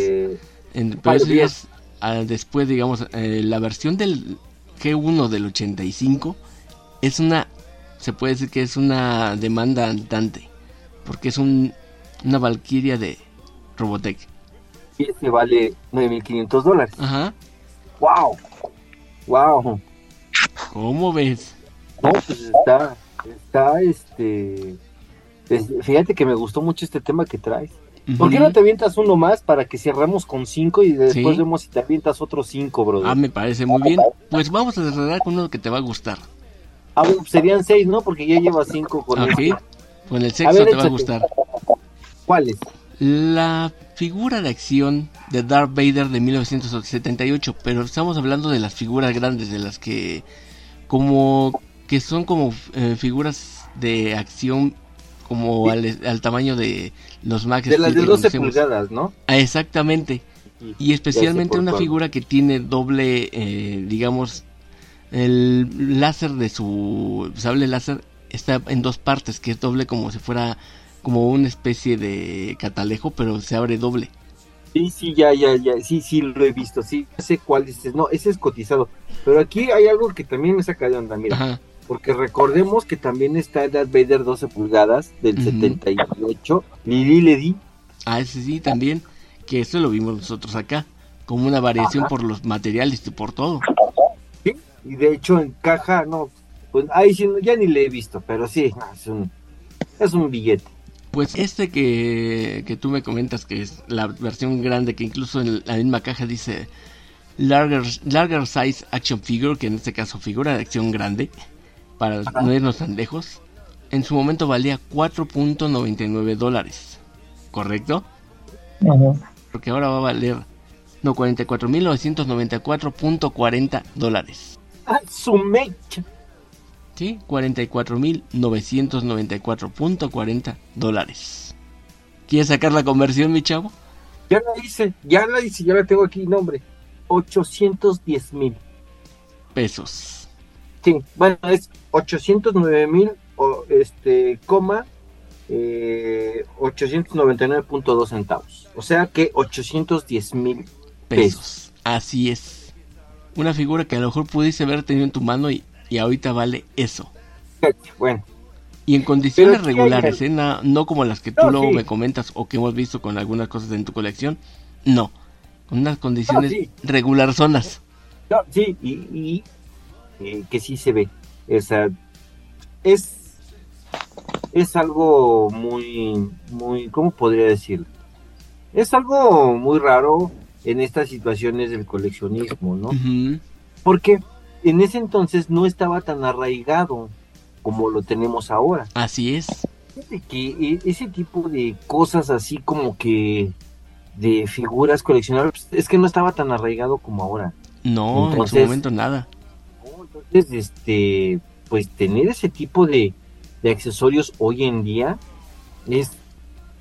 En- pero eso ya es, ah, después, digamos, eh, la versión del G1 del 85 es una, se puede decir que es una demanda andante, porque es un, una Valkyria de Robotech. Y ese vale 9.500 dólares. Ajá, ¡Wow! ¡Wow! ¿cómo ves? No, pues está. Está este. es- fíjate que me gustó mucho este tema que traes. ¿Por qué no te avientas uno más para que cerramos con cinco y después Sí. vemos si te avientas otros cinco, brother? Ah, me parece muy bien. Pues vamos a cerrar con uno que te va a gustar. Ah, bueno, serían seis, ¿no? Porque ya llevas cinco con Ok, este. el A sexo ver, te va a gustar. ¿Cuáles? La figura de acción de Darth Vader de 1978, pero estamos hablando de las figuras grandes, de las que como que son como eh, figuras de acción como al, al tamaño de los Max De las de que 12 conocemos. pulgadas, ¿no? Ah, exactamente. Y especialmente una cuál. figura que tiene doble, eh, digamos, el láser de su sable láser está en dos partes, que es doble como si fuera como una especie de catalejo, pero se abre doble. Sí, sí, ya, ya, ya. Sí, sí, lo he visto. Sí, ya sé cuál es. No, ese es cotizado. Pero aquí hay algo que también me saca de onda, mira. Ajá. Porque recordemos que también está el Darth Vader 12 pulgadas del Ujú. 78. Lili Ledi. Ah, ese sí, también, que eso lo vimos nosotros acá, como una variación por los materiales y por todo. Y de hecho encaja, no. Pues ahí sí, no, ya ni le he visto, pero sí, no, es un, es un billete. Pues este que, que tú me comentas, que es la versión grande, que incluso en la misma caja dice Larger, larger Size Action Figure, que en este caso figura de acción grande, para no irnos tan lejos, en su momento valía 4.99 dólares, ¿correcto? Ujú. Porque ahora va a valer, no, 44.994.40 dólares. ¡Ah, su mecha! Sí, 44.994.40 dólares. ¿Quieres sacar la conversión, mi chavo? Ya la hice, ya la hice, ya la tengo aquí, nombre. 810 mil. Pesos. Sí, bueno, es 809 mil, este, coma, eh, 899.2 centavos. O sea que 810 mil Pesos. pesos. Así es. Una figura que a lo mejor pudiste haber tenido en tu mano y, y ahorita vale eso. Bueno, Y en condiciones Pero sí hay regulares, ¿eh? No como las que tú No, luego sí. me comentas o que hemos visto con algunas cosas en tu colección. No. Con unas condiciones sí. regular zonas. no, sí, y, y, eh, que sí se ve. O sea, es, es algo muy, muy, ¿cómo podría decirlo? Es algo muy raro en estas situaciones del coleccionismo, ¿no? Porque en ese entonces no estaba tan arraigado como lo tenemos ahora. Así es. Fíjate que e- ese tipo de cosas así como que de figuras coleccionables es que no estaba tan arraigado como ahora. No, en su momento nada. ¿no? Entonces, este, pues tener ese tipo de, de accesorios hoy en día es,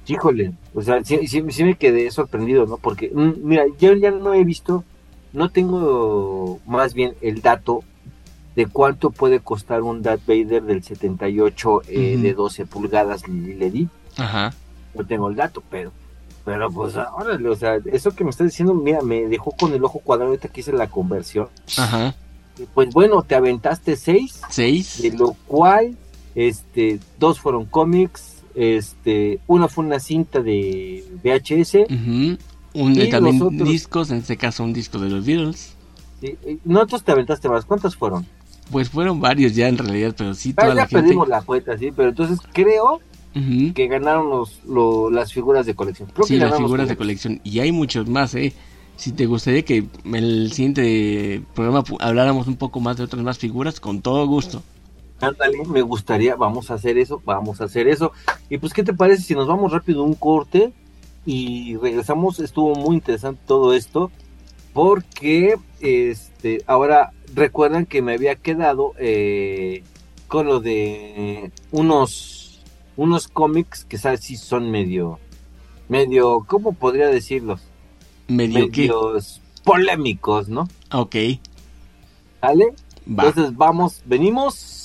híjole, o sea, sí, sí- sí me quedé sorprendido, ¿no? Porque, mm, mira, yo ya no he visto, no tengo más bien el dato de cuánto puede costar un Darth Vader del 78 eh, de 12 pulgadas LED. Ajá. No tengo el dato, pero, pero pues, órale, o sea, eso que me estás diciendo, mira, me dejó con el ojo cuadrado ahorita que hice la conversión. Ajá. Pues bueno, te aventaste seis, Seis. de lo cual, este, dos fueron cómics, este, una fue una cinta de VHS. Un, Y también los otros- discos, en este caso un disco de los Beatles. ¿sí? nosotros te aventaste más, ¿cuántos fueron? Pues fueron varios ya en realidad, pero sí Ah, toda ya la gente. perdimos la cuenta, sí, pero entonces creo que ganaron los, lo- las figuras de colección. Creo Sí, que las figuras de colección. Y hay muchos más, ¿eh? Si te gustaría que en el siguiente programa habláramos un poco más de otras más figuras, con todo gusto. Ándale, me gustaría, vamos a hacer eso, vamos a hacer eso. Y pues, ¿qué te parece si nos vamos rápido un corte y regresamos? Estuvo muy interesante todo esto, porque este, ahora recuerdan que me había quedado eh, con lo de unos, unos cómics que sabes si son medio, medio, ¿cómo podría decirlos? Medio. Medios polémicos, ¿no? Ok, ¿Vale? va. Entonces vamos, venimos,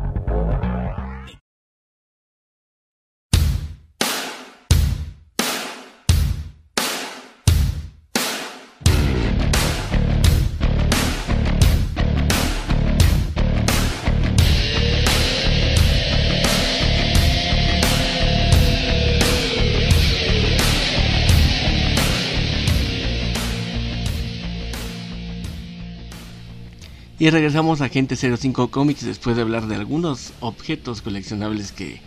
Y regresamos a Agente 05 Comics después de hablar de algunos objetos coleccionables que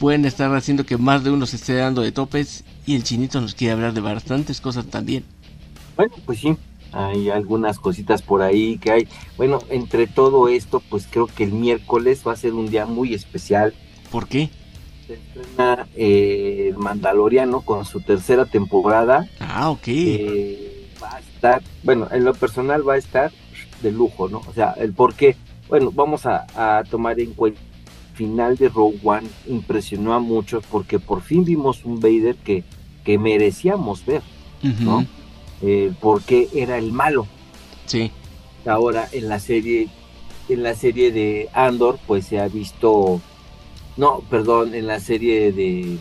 pueden estar haciendo que más de uno se esté dando de topes. Y el chinito nos quiere hablar de bastantes cosas también. Bueno, pues sí, hay algunas cositas por ahí que hay. Bueno, entre todo esto, pues creo que el miércoles va a ser un día muy especial. ¿Por qué? Se estrena eh, el Mandaloriano con su tercera temporada. Ah, ok. Eh, va a estar, bueno, en lo personal va a estar de lujo, ¿no? O sea, el por qué, bueno, vamos a, a tomar en cuenta. el Final de Rogue One impresionó a muchos porque por fin vimos un Vader que, que merecíamos ver, ¿no? Eh, porque era el malo. Sí. ahora en la serie en la serie de Andor pues se ha visto no perdón en la serie de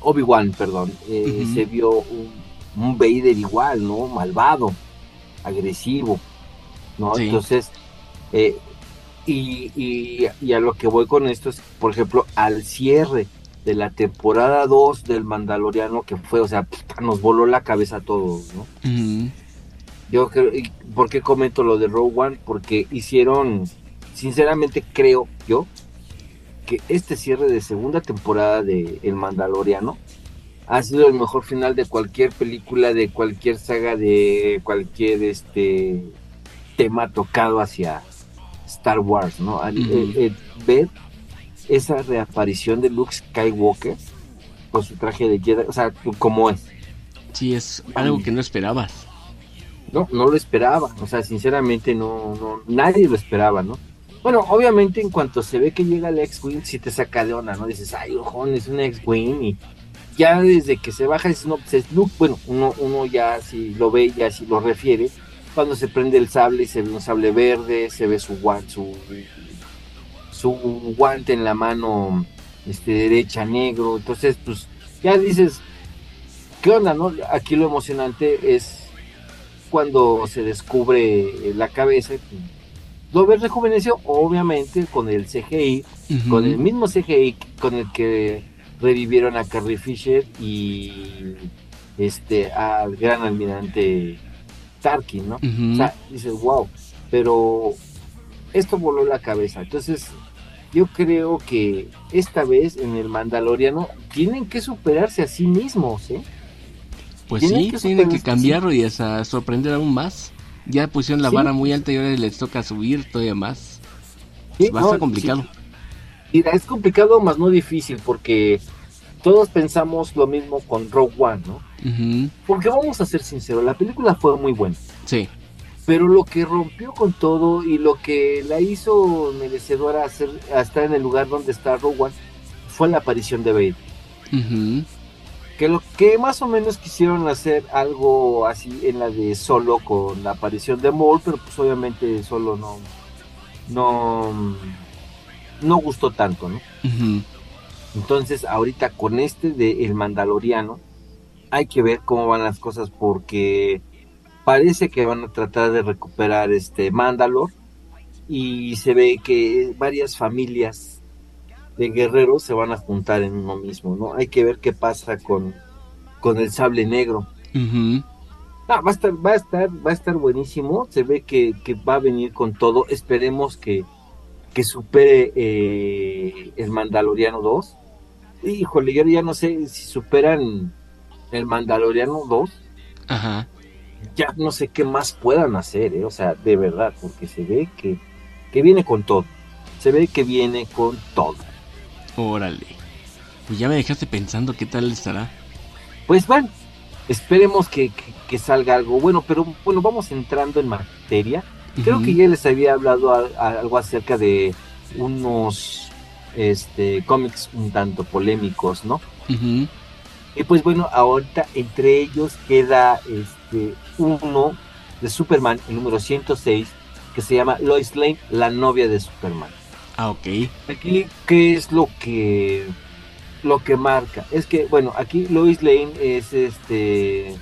Obi Wan perdón eh, se vio un, un Vader igual no malvado agresivo no Sí. entonces eh, y, y, y a lo que voy con esto es por ejemplo al cierre de la temporada 2 del Mandaloriano que fue o sea nos voló la cabeza a todos no yo creo, y ¿por qué comento lo de Rogue One? Porque hicieron, sinceramente creo yo, que este cierre de segunda temporada de El Mandaloriano ha sido el mejor final de cualquier película, de cualquier saga, de cualquier este tema tocado hacia Star Wars, ¿no? Al- eh, eh, ver esa reaparición de Luke Skywalker con su traje de Jedi, o sea, como es. Sí, es algo que no esperabas. No, no lo esperaba, o sea, sinceramente no, no, nadie lo esperaba, ¿no? Bueno, obviamente en cuanto se ve que llega el X-Wing, sí te saca de onda, ¿no? Dices, ay, ojón, es un X-Wing y ya desde que se baja, dices, no, pues es Luke, bueno, uno, uno ya si lo ve, ya si lo refiere, cuando se prende el sable, se ve un sable verde, se ve su guante, su, su guante en la mano este, derecha negro, entonces, pues, ya dices, ¿qué onda, no? Aquí lo emocionante es cuando se descubre la cabeza, lo ves rejuveneció, obviamente, con el CGI, con el mismo CGI con el que revivieron a Carrie Fisher y este al gran almirante Tarkin, ¿no? O sea, dices, wow, pero esto voló la cabeza. Entonces, yo creo que esta vez en el Mandaloriano tienen que superarse a sí mismos, ¿eh? Pues tienen sí, que tienen que cambiarlo y hasta sorprender aún más. Ya pusieron la Sí. vara muy alta y ahora les toca subir todavía más. Sí, Va a no, estar complicado. sí. Mira, es complicado, más no difícil, porque todos pensamos lo mismo con Rogue One, ¿no? Ujú. Porque vamos a ser sinceros, la película fue muy buena. Sí. Pero lo que rompió con todo y lo que la hizo merecedora a, ser- a estar en el lugar donde está Rogue One fue la aparición de Vader. Ujú. Que lo que más o menos quisieron hacer algo así en la de Solo con la aparición de Maul, pero pues obviamente Solo no no no gustó tanto, ¿no? Ujú. Entonces, ahorita con este de El Mandaloriano, hay que ver cómo van las cosas porque parece que van a tratar de recuperar este Mandalor y se ve que varias familias de guerreros se van a juntar en uno mismo, ¿no? Hay que ver qué pasa con, con el sable negro. Ah, va a estar, va a estar, va a estar buenísimo. Se ve que, que va a venir con todo. Esperemos que, que supere eh, el Mandaloriano 2. Híjole, yo ya no sé si superan el Mandaloriano 2. Ajá. Ya no sé qué más puedan hacer, ¿eh? o sea, de verdad, porque se ve que, que viene con todo. Se ve que viene con todo. Órale. Pues ya me dejaste pensando qué tal estará. Pues bueno, esperemos que, que- que salga algo bueno, pero bueno, vamos entrando en materia. Creo que ya les había hablado a- a- algo acerca de unos este, cómics un tanto polémicos, ¿no? Y pues bueno, ahorita entre ellos queda este, uno de Superman, el número 106, que se llama Lois Lane, la novia de Superman. Ah, ok. Aquí, ¿qué es lo que lo que marca? Es que, bueno, aquí Lois Lane es este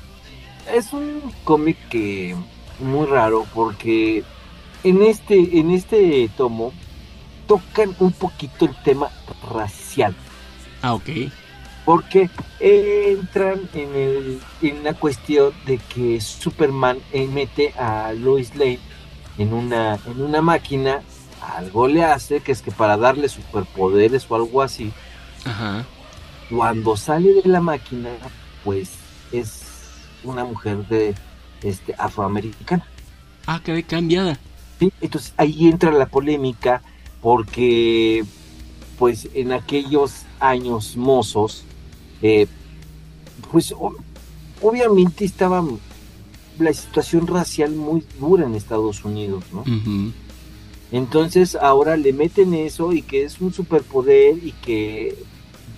es un cómic que muy raro porque en este en este tomo tocan un poquito el tema racial Ah, ok. porque entran en, el, en la cuestión de que Superman eh, mete a Lois Lane en una, en una máquina, algo le hace, que es que para darle superpoderes o algo así, Ajá. cuando sale de la máquina, pues es una mujer de este afroamericana. Ah, quedé cambiada. ¿sí? Entonces ahí entra la polémica porque pues en aquellos años mozos, eh, pues o- obviamente estaba la situación racial muy dura en Estados Unidos, ¿no? Entonces ahora le meten eso y que es un superpoder y que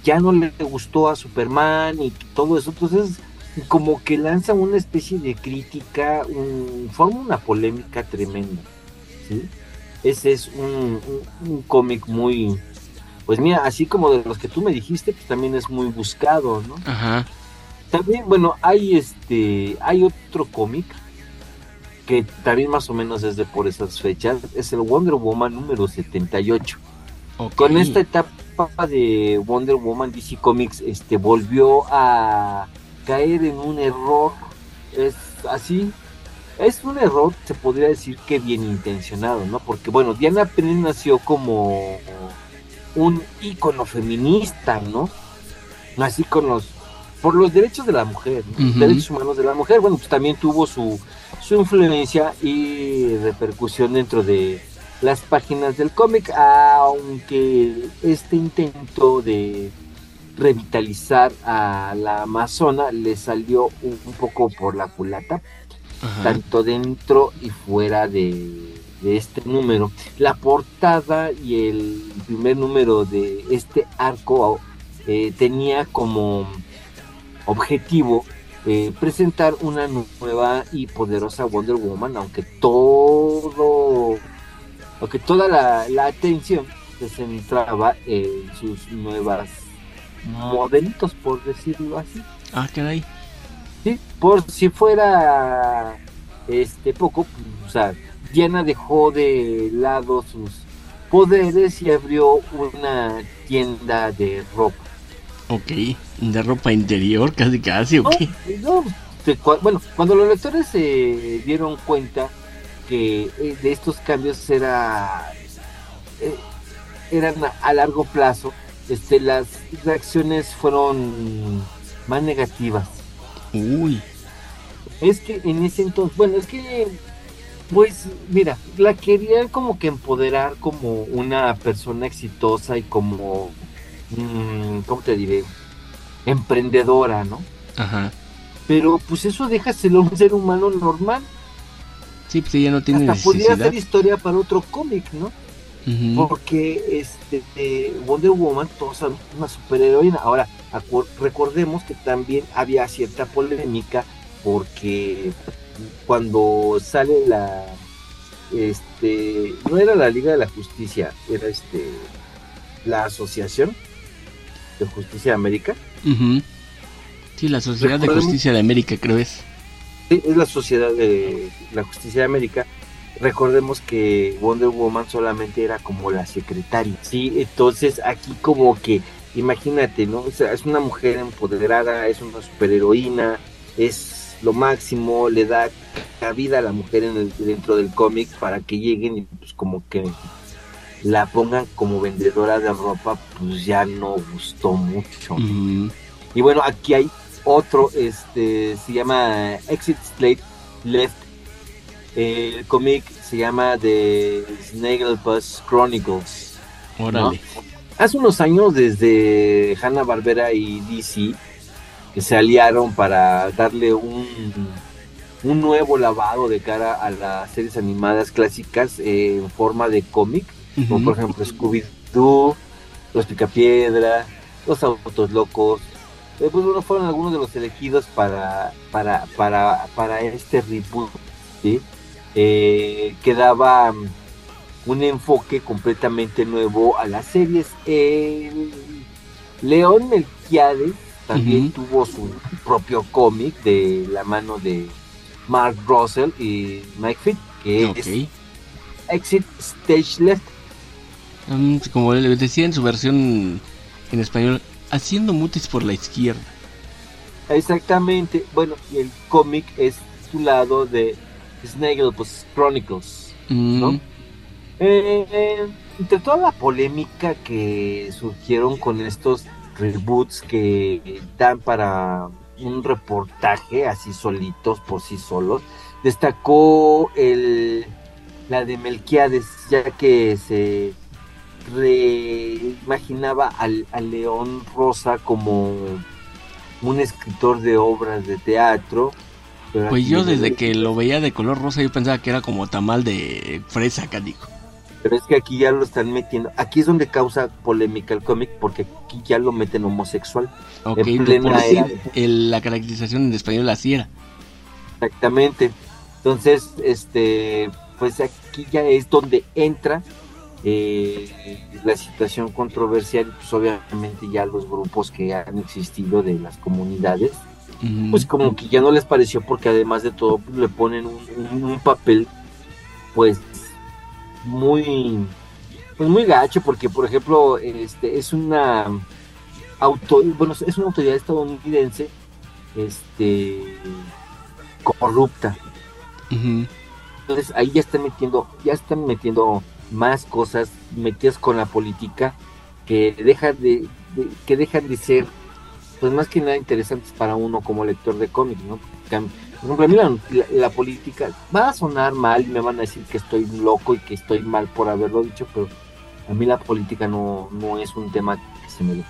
ya no le gustó a Superman y todo eso. Entonces como que lanza una especie de crítica, un- forma una polémica tremenda. ¿sí? Ese es un, un- un cómic muy, pues mira, así como de los que tú me dijiste, pues también es muy buscado, ¿no? Ajá. También, bueno, hay este, hay otro cómic que también más o menos es de por esas fechas, es el Wonder Woman número 78. Ok. Con esta etapa de Wonder Woman DC Comics este volvió a caer en un error es así es un error se podría decir que bien intencionado no porque bueno Diana Pérez nació como un ícono feminista no así con los por los derechos de la mujer, ¿no? Derechos humanos de la mujer, bueno, pues también tuvo su, su influencia y repercusión dentro de las páginas del cómic, aunque este intento de revitalizar a la amazona le salió un, un poco por la culata, Ajá. tanto dentro y fuera de, de este número. La portada y el primer número de este arco eh, tenía como objetivo eh, presentar una nueva y poderosa Wonder Woman, aunque todo, aunque toda la, la atención se centraba en sus nuevas modelitos, por decirlo así. Ah, caray. Sí, por si fuera este poco, pues, o sea, Diana dejó de lado sus poderes y abrió una tienda de ropa. Ok. De ropa interior, casi casi, ok. No, cua- bueno, cuando los lectores se dieron cuenta que eh, de estos cambios era eh, eran a, a largo plazo, este, las reacciones fueron más negativas. Uy. Es que en ese entonces, bueno, es que, pues, mira, la querían como que empoderar como una persona exitosa y como, mm, ¿cómo te diré? Emprendedora, ¿no? Ajá. Pero pues eso déjaselo a un ser humano normal. Sí, pues ella no tiene Hasta podría necesidad. ser historia para otro cómic, ¿no? Porque este eh, Wonder Woman, todos sabemos que es una superheroína. Ahora, recordemos que también había cierta polémica porque cuando sale la este no era la Liga de la Justicia, era este la Asociación de Justicia de América. Ujú. Sí, la Sociedad de Justicia de América, creo es. Sí, es la Sociedad de la Justicia de América. Recordemos que Wonder Woman solamente era como la secretaria. Sí, entonces aquí como que, imagínate, ¿no? O sea, es una mujer empoderada, es una superheroína, es lo máximo, le da cabida a la mujer en el- dentro del cómic para que lleguen y pues como que la pongan como vendedora de ropa, pues ya no gustó mucho. Y bueno, aquí hay otro, este, se llama Exit Slate Left. El cómic se llama The Snagglepuss Chronicles. Órale. Hace unos años, desde Hanna Barbera y DC, que se aliaron para darle un, un nuevo lavado de cara a las series animadas clásicas eh, en forma de cómic, como por ejemplo Scooby-Doo, Los Picapiedra, Los Autos Locos. Eh, pues bueno, fueron algunos de los elegidos para, para, para, para este reboot, ¿sí? Eh, que daba mm, un enfoque completamente nuevo a las series. El León Melquiades también tuvo su propio cómic de la mano de Mark Russell y Mike Fitt, que es Exit Stage Left. Mm, como le decía en su versión en español, haciendo mutis por la izquierda. Exactamente. Bueno, y el cómic es titulado de Snagglepuss Chronicles. Mm, ¿No? Eh, eh, entre toda la polémica que surgieron con estos reboots que dan para un reportaje así solitos por sí solos, destacó el la de Melquiades, ya que se reimaginaba al, al León Rosa como un escritor de obras de teatro. Pero Pues yo desde que lo veía de color rosa yo pensaba que era como tamal de fresa, canijo. Pero es que aquí ya lo están metiendo. Aquí es donde causa polémica el cómic, porque aquí ya lo meten homosexual. Ok, En de plena por sí, era. el- la caracterización en español así era. Exactamente. Entonces, este, pues aquí ya es donde entra eh, la situación controversial. Pues obviamente ya los grupos que han existido de las comunidades, Pues como que ya no les pareció, porque además de todo pues, le ponen un, un- un papel, pues muy, pues muy gacho, porque por ejemplo, este es una auto, bueno, es una autoridad estadounidense, este, corrupta. Entonces ahí ya están metiendo, ya están metiendo más cosas metidas con la política que dejan de, de- que dejan de ser pues más que nada interesantes para uno como lector de cómics, ¿no? Por ejemplo, a mí la, política va a sonar mal y me van a decir que estoy loco y que estoy mal por haberlo dicho, pero a mí la política no, no es un tema que se me dé.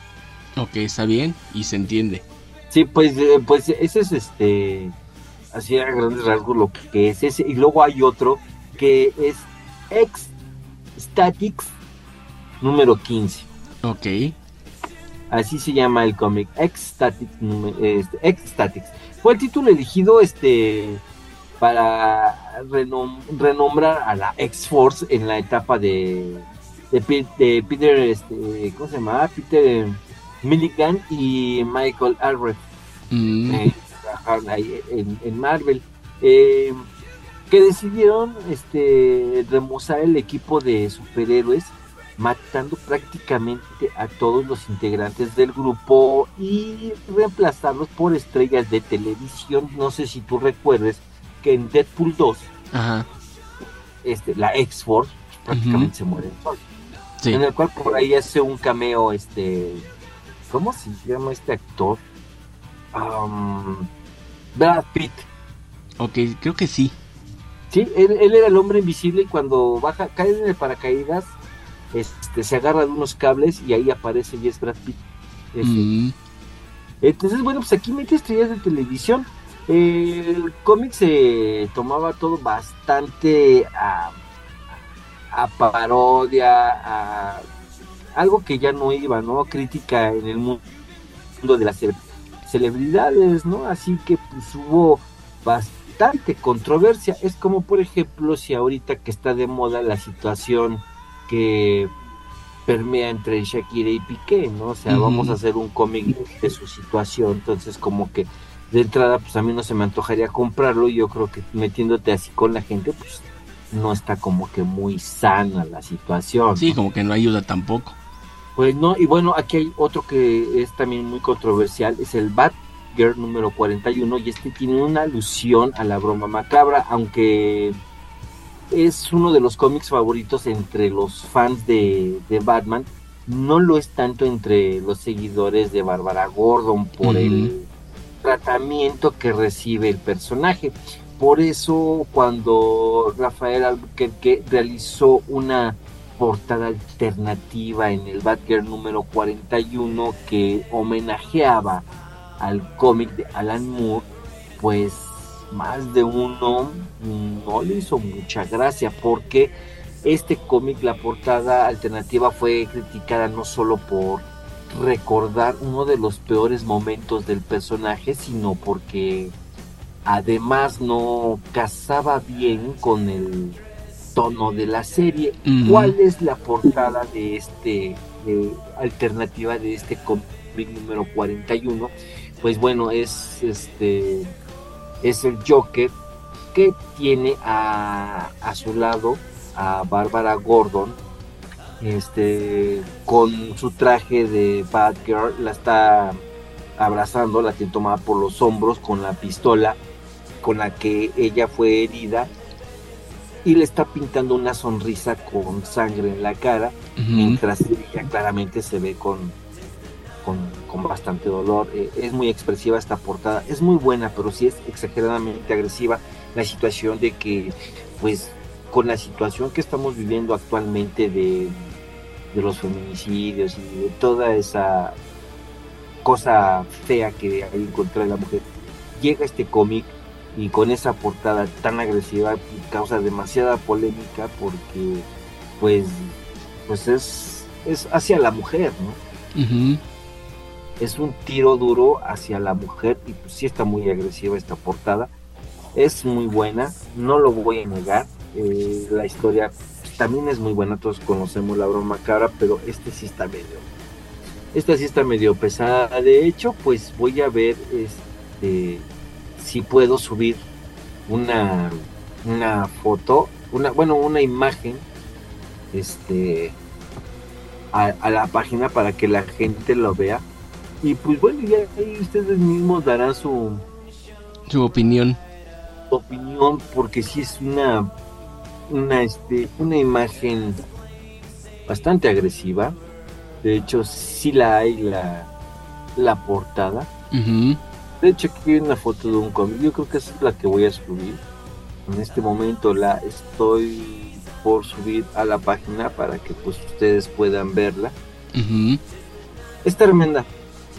Ok, está bien y se entiende. Sí, pues, eh, pues ese es este, así a grandes rasgos lo que es ese. Y luego hay otro que es X Statics número 15. Ok. Así se llama el cómic, este, X Statics. Fue el título elegido este para renom- renombrar a la X-Force en la etapa de, de, Pi- de Peter, este, ¿cómo se llama? Peter Milligan y Michael Alred. Mm, eh, trabajaron ahí en, en Marvel. eh, que decidieron este remozar el equipo de superhéroes matando prácticamente a todos los integrantes del grupo y reemplazarlos por estrellas de televisión. No sé si tú recuerdes que en Deadpool 2, Ajá. este, la X-Force prácticamente se muere. Sí. En el cual por ahí hace un cameo, este, ¿cómo se llama este actor? Am, Brad Pitt. Ok, creo que sí. Sí, él, él era el hombre invisible y cuando baja, cae en el paracaídas, este, se agarra de unos cables y ahí aparece y es Brad Pitt. Mm, Entonces, bueno, pues aquí mete estrellas de televisión. Eh, el cómic se tomaba todo bastante a, a parodia, a algo que ya no iba, ¿no? Crítica en el mu- mundo de las ce- celebridades, ¿no? Así que pues hubo bastante controversia. Es como, por ejemplo, si ahorita que está de moda la situación que permea entre Shakira y Piqué, ¿no? O sea, vamos a hacer un cómic de su situación, entonces como que de entrada pues a mí no se me antojaría comprarlo y yo creo que metiéndote así con la gente pues no está como que muy sana la situación. sí, ¿no? como que no ayuda tampoco. Pues no, y bueno, aquí hay otro que es también muy controversial, es el Batgirl número 41 y este tiene una alusión a la broma macabra, aunque es uno de los cómics favoritos entre los fans de, de Batman, no lo es tanto entre los seguidores de Bárbara Gordon por el tratamiento que recibe el personaje. Por eso cuando Rafael Albuquerque realizó una portada alternativa en el Batgirl número 41 que homenajeaba al cómic de Alan Moore, pues más de uno no le hizo mucha gracia porque este cómic, la portada alternativa fue criticada no solo por recordar uno de los peores momentos del personaje, sino porque además no casaba bien con el tono de la serie. ¿Cuál es la portada de este de alternativa de este cómic número 41? Pues bueno, es este es el Joker que tiene a, a su lado a Bárbara Gordon este con su traje de Batgirl la está abrazando, la tiene tomada por los hombros con la pistola con la que ella fue herida y le está pintando una sonrisa con sangre en la cara, mientras ella claramente se ve con, con, con bastante dolor. Eh, es muy expresiva esta portada, es muy buena, pero sí es exageradamente agresiva la situación de que, pues, con la situación que estamos viviendo actualmente de, de los feminicidios y de toda esa cosa fea que hay en contra de la mujer, llega este cómic y con esa portada tan agresiva causa demasiada polémica porque pues pues es es hacia la mujer no Ujú. Es un tiro duro hacia la mujer y pues sí está muy agresiva esta portada es muy buena no lo voy a negar eh, la historia también es muy buena todos conocemos la broma cara pero este sí está medio esta sí está medio pesada de hecho pues voy a ver este si puedo subir una una foto una bueno una imagen este a, a la página para que la gente lo vea y pues bueno ya ahí ustedes mismos darán su Su opinión. opinión porque sí es una una este una imagen bastante agresiva de hecho sí la hay la la portada. De hecho, aquí hay una foto de un cómic. Yo creo que es la que voy a subir. En este momento la estoy por subir a la página para que pues ustedes puedan verla. Ujú. Es tremenda.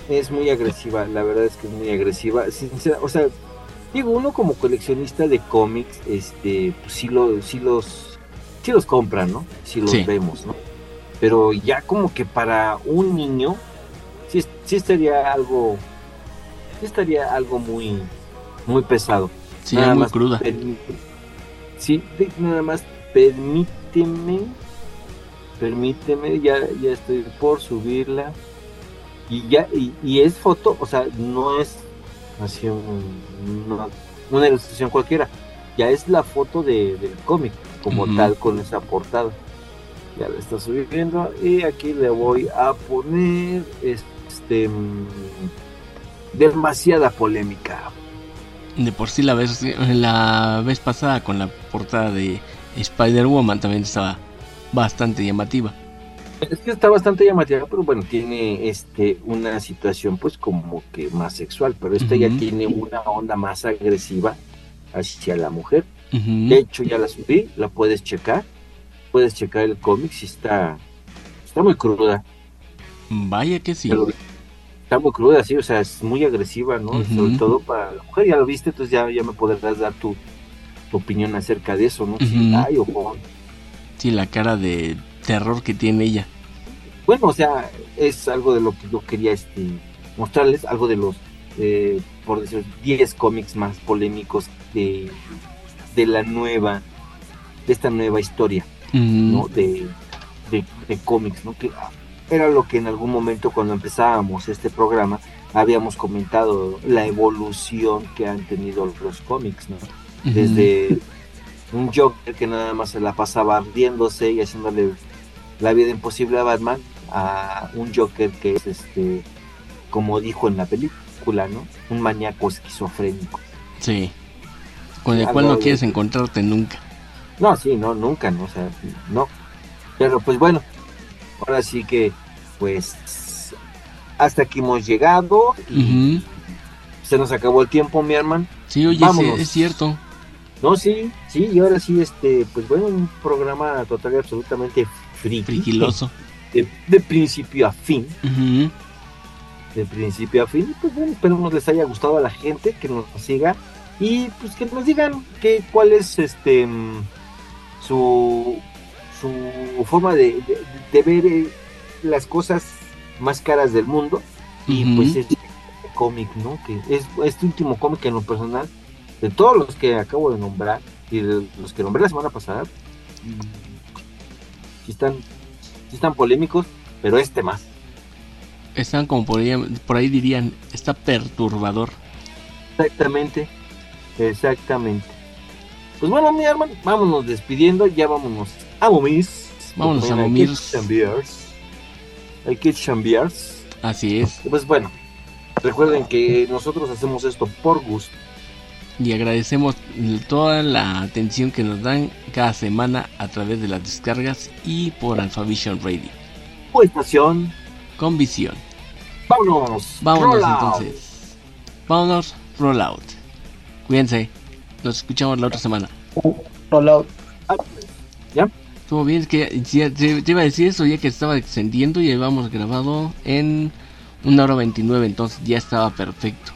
Es muy agresiva. La verdad es que es muy agresiva. Sincera- o sea, digo, uno como coleccionista de cómics, este, pues sí, lo, sí los, sí los compra, ¿no? Sí los Sí. vemos, ¿no? Pero ya como que para un niño, sí, sí estaría algo, sí estaría algo muy, muy pesado. Sí, Nada muy más cruda. Sí, nada más permíteme, permíteme, ya, ya estoy por subirla. Y ya, y, y es foto, o sea, no es así un- una, una ilustración cualquiera, ya es la foto de, del cómic, como tal, con esa portada. Ya la está subiendo, y aquí le voy a poner este mm, demasiada polémica. De por sí la vez, la vez pasada con la portada de Spider-Woman también estaba bastante llamativa. Es que está bastante llamativa, pero bueno, tiene este una situación pues como que más sexual, pero esta ya tiene una onda más agresiva hacia la mujer. De hecho, ya la subí, la puedes checar. Puedes checar el cómic si está está muy cruda. Vaya que sí. pero está muy cruda, sí, o sea, es muy agresiva, ¿no? Sobre todo para la mujer, ya lo viste, entonces ya, ya me podrás dar tu, tu opinión acerca de eso, ¿no? Ujú. ay, ojo. Sí, la cara de terror que tiene ella. Bueno, o sea, es algo de lo que yo quería este, mostrarles, algo de los, eh, por decir, 10 cómics más polémicos de, de la nueva, de esta nueva historia. ¿no? De, de, de cómics, ¿no? Que era lo que en algún momento cuando empezábamos este programa habíamos comentado, la evolución que han tenido los cómics, ¿no? Desde un Joker que nada más se la pasaba ardiéndose y haciéndole la vida imposible a Batman a un Joker que es este como dijo en la película, ¿no? Un maníaco esquizofrénico. Sí. Con el cual no de- quieres encontrarte nunca. No, sí, no, nunca, no, o sea, no. Pero pues bueno, ahora sí que pues hasta aquí hemos llegado y se nos acabó el tiempo, mi hermano. Sí, oye, sí, es cierto. No, sí, sí, y ahora sí, este, pues bueno, un programa total y absolutamente friki. Friquiloso. De, de principio a fin, de principio a fin. Pues bueno, esperemos les haya gustado a la gente, que nos siga y pues que nos digan que, cuál es este mm, su, su forma de, de- de ver eh, las cosas más caras del mundo. Y pues este cómic, ¿no? Que es este último cómic en lo personal, de todos los que acabo de nombrar y de los que nombré la semana pasada, sí están, sí están polémicos, pero este más. Están como por ahí, por ahí dirían, está perturbador. Exactamente, exactamente. Pues bueno, mi hermano, vámonos despidiendo, ya vámonos a Momis. Vámonos a Momis. Hay que chambears. Así es. Pues bueno, recuerden que nosotros hacemos esto por gusto. Y agradecemos toda la atención que nos dan cada semana a través de las descargas y por Alphavision Radio. Estación, Con visión. vámonos. Vámonos roll out. entonces. Vámonos, roll out. Cuídense. Nos escuchamos la otra semana. Rollout. Ah, pues, ¿Ya? Estuvo bien, es que ya- te, te iba a decir eso ya que estaba extendiendo y habíamos grabado en una hora 29, entonces ya estaba perfecto.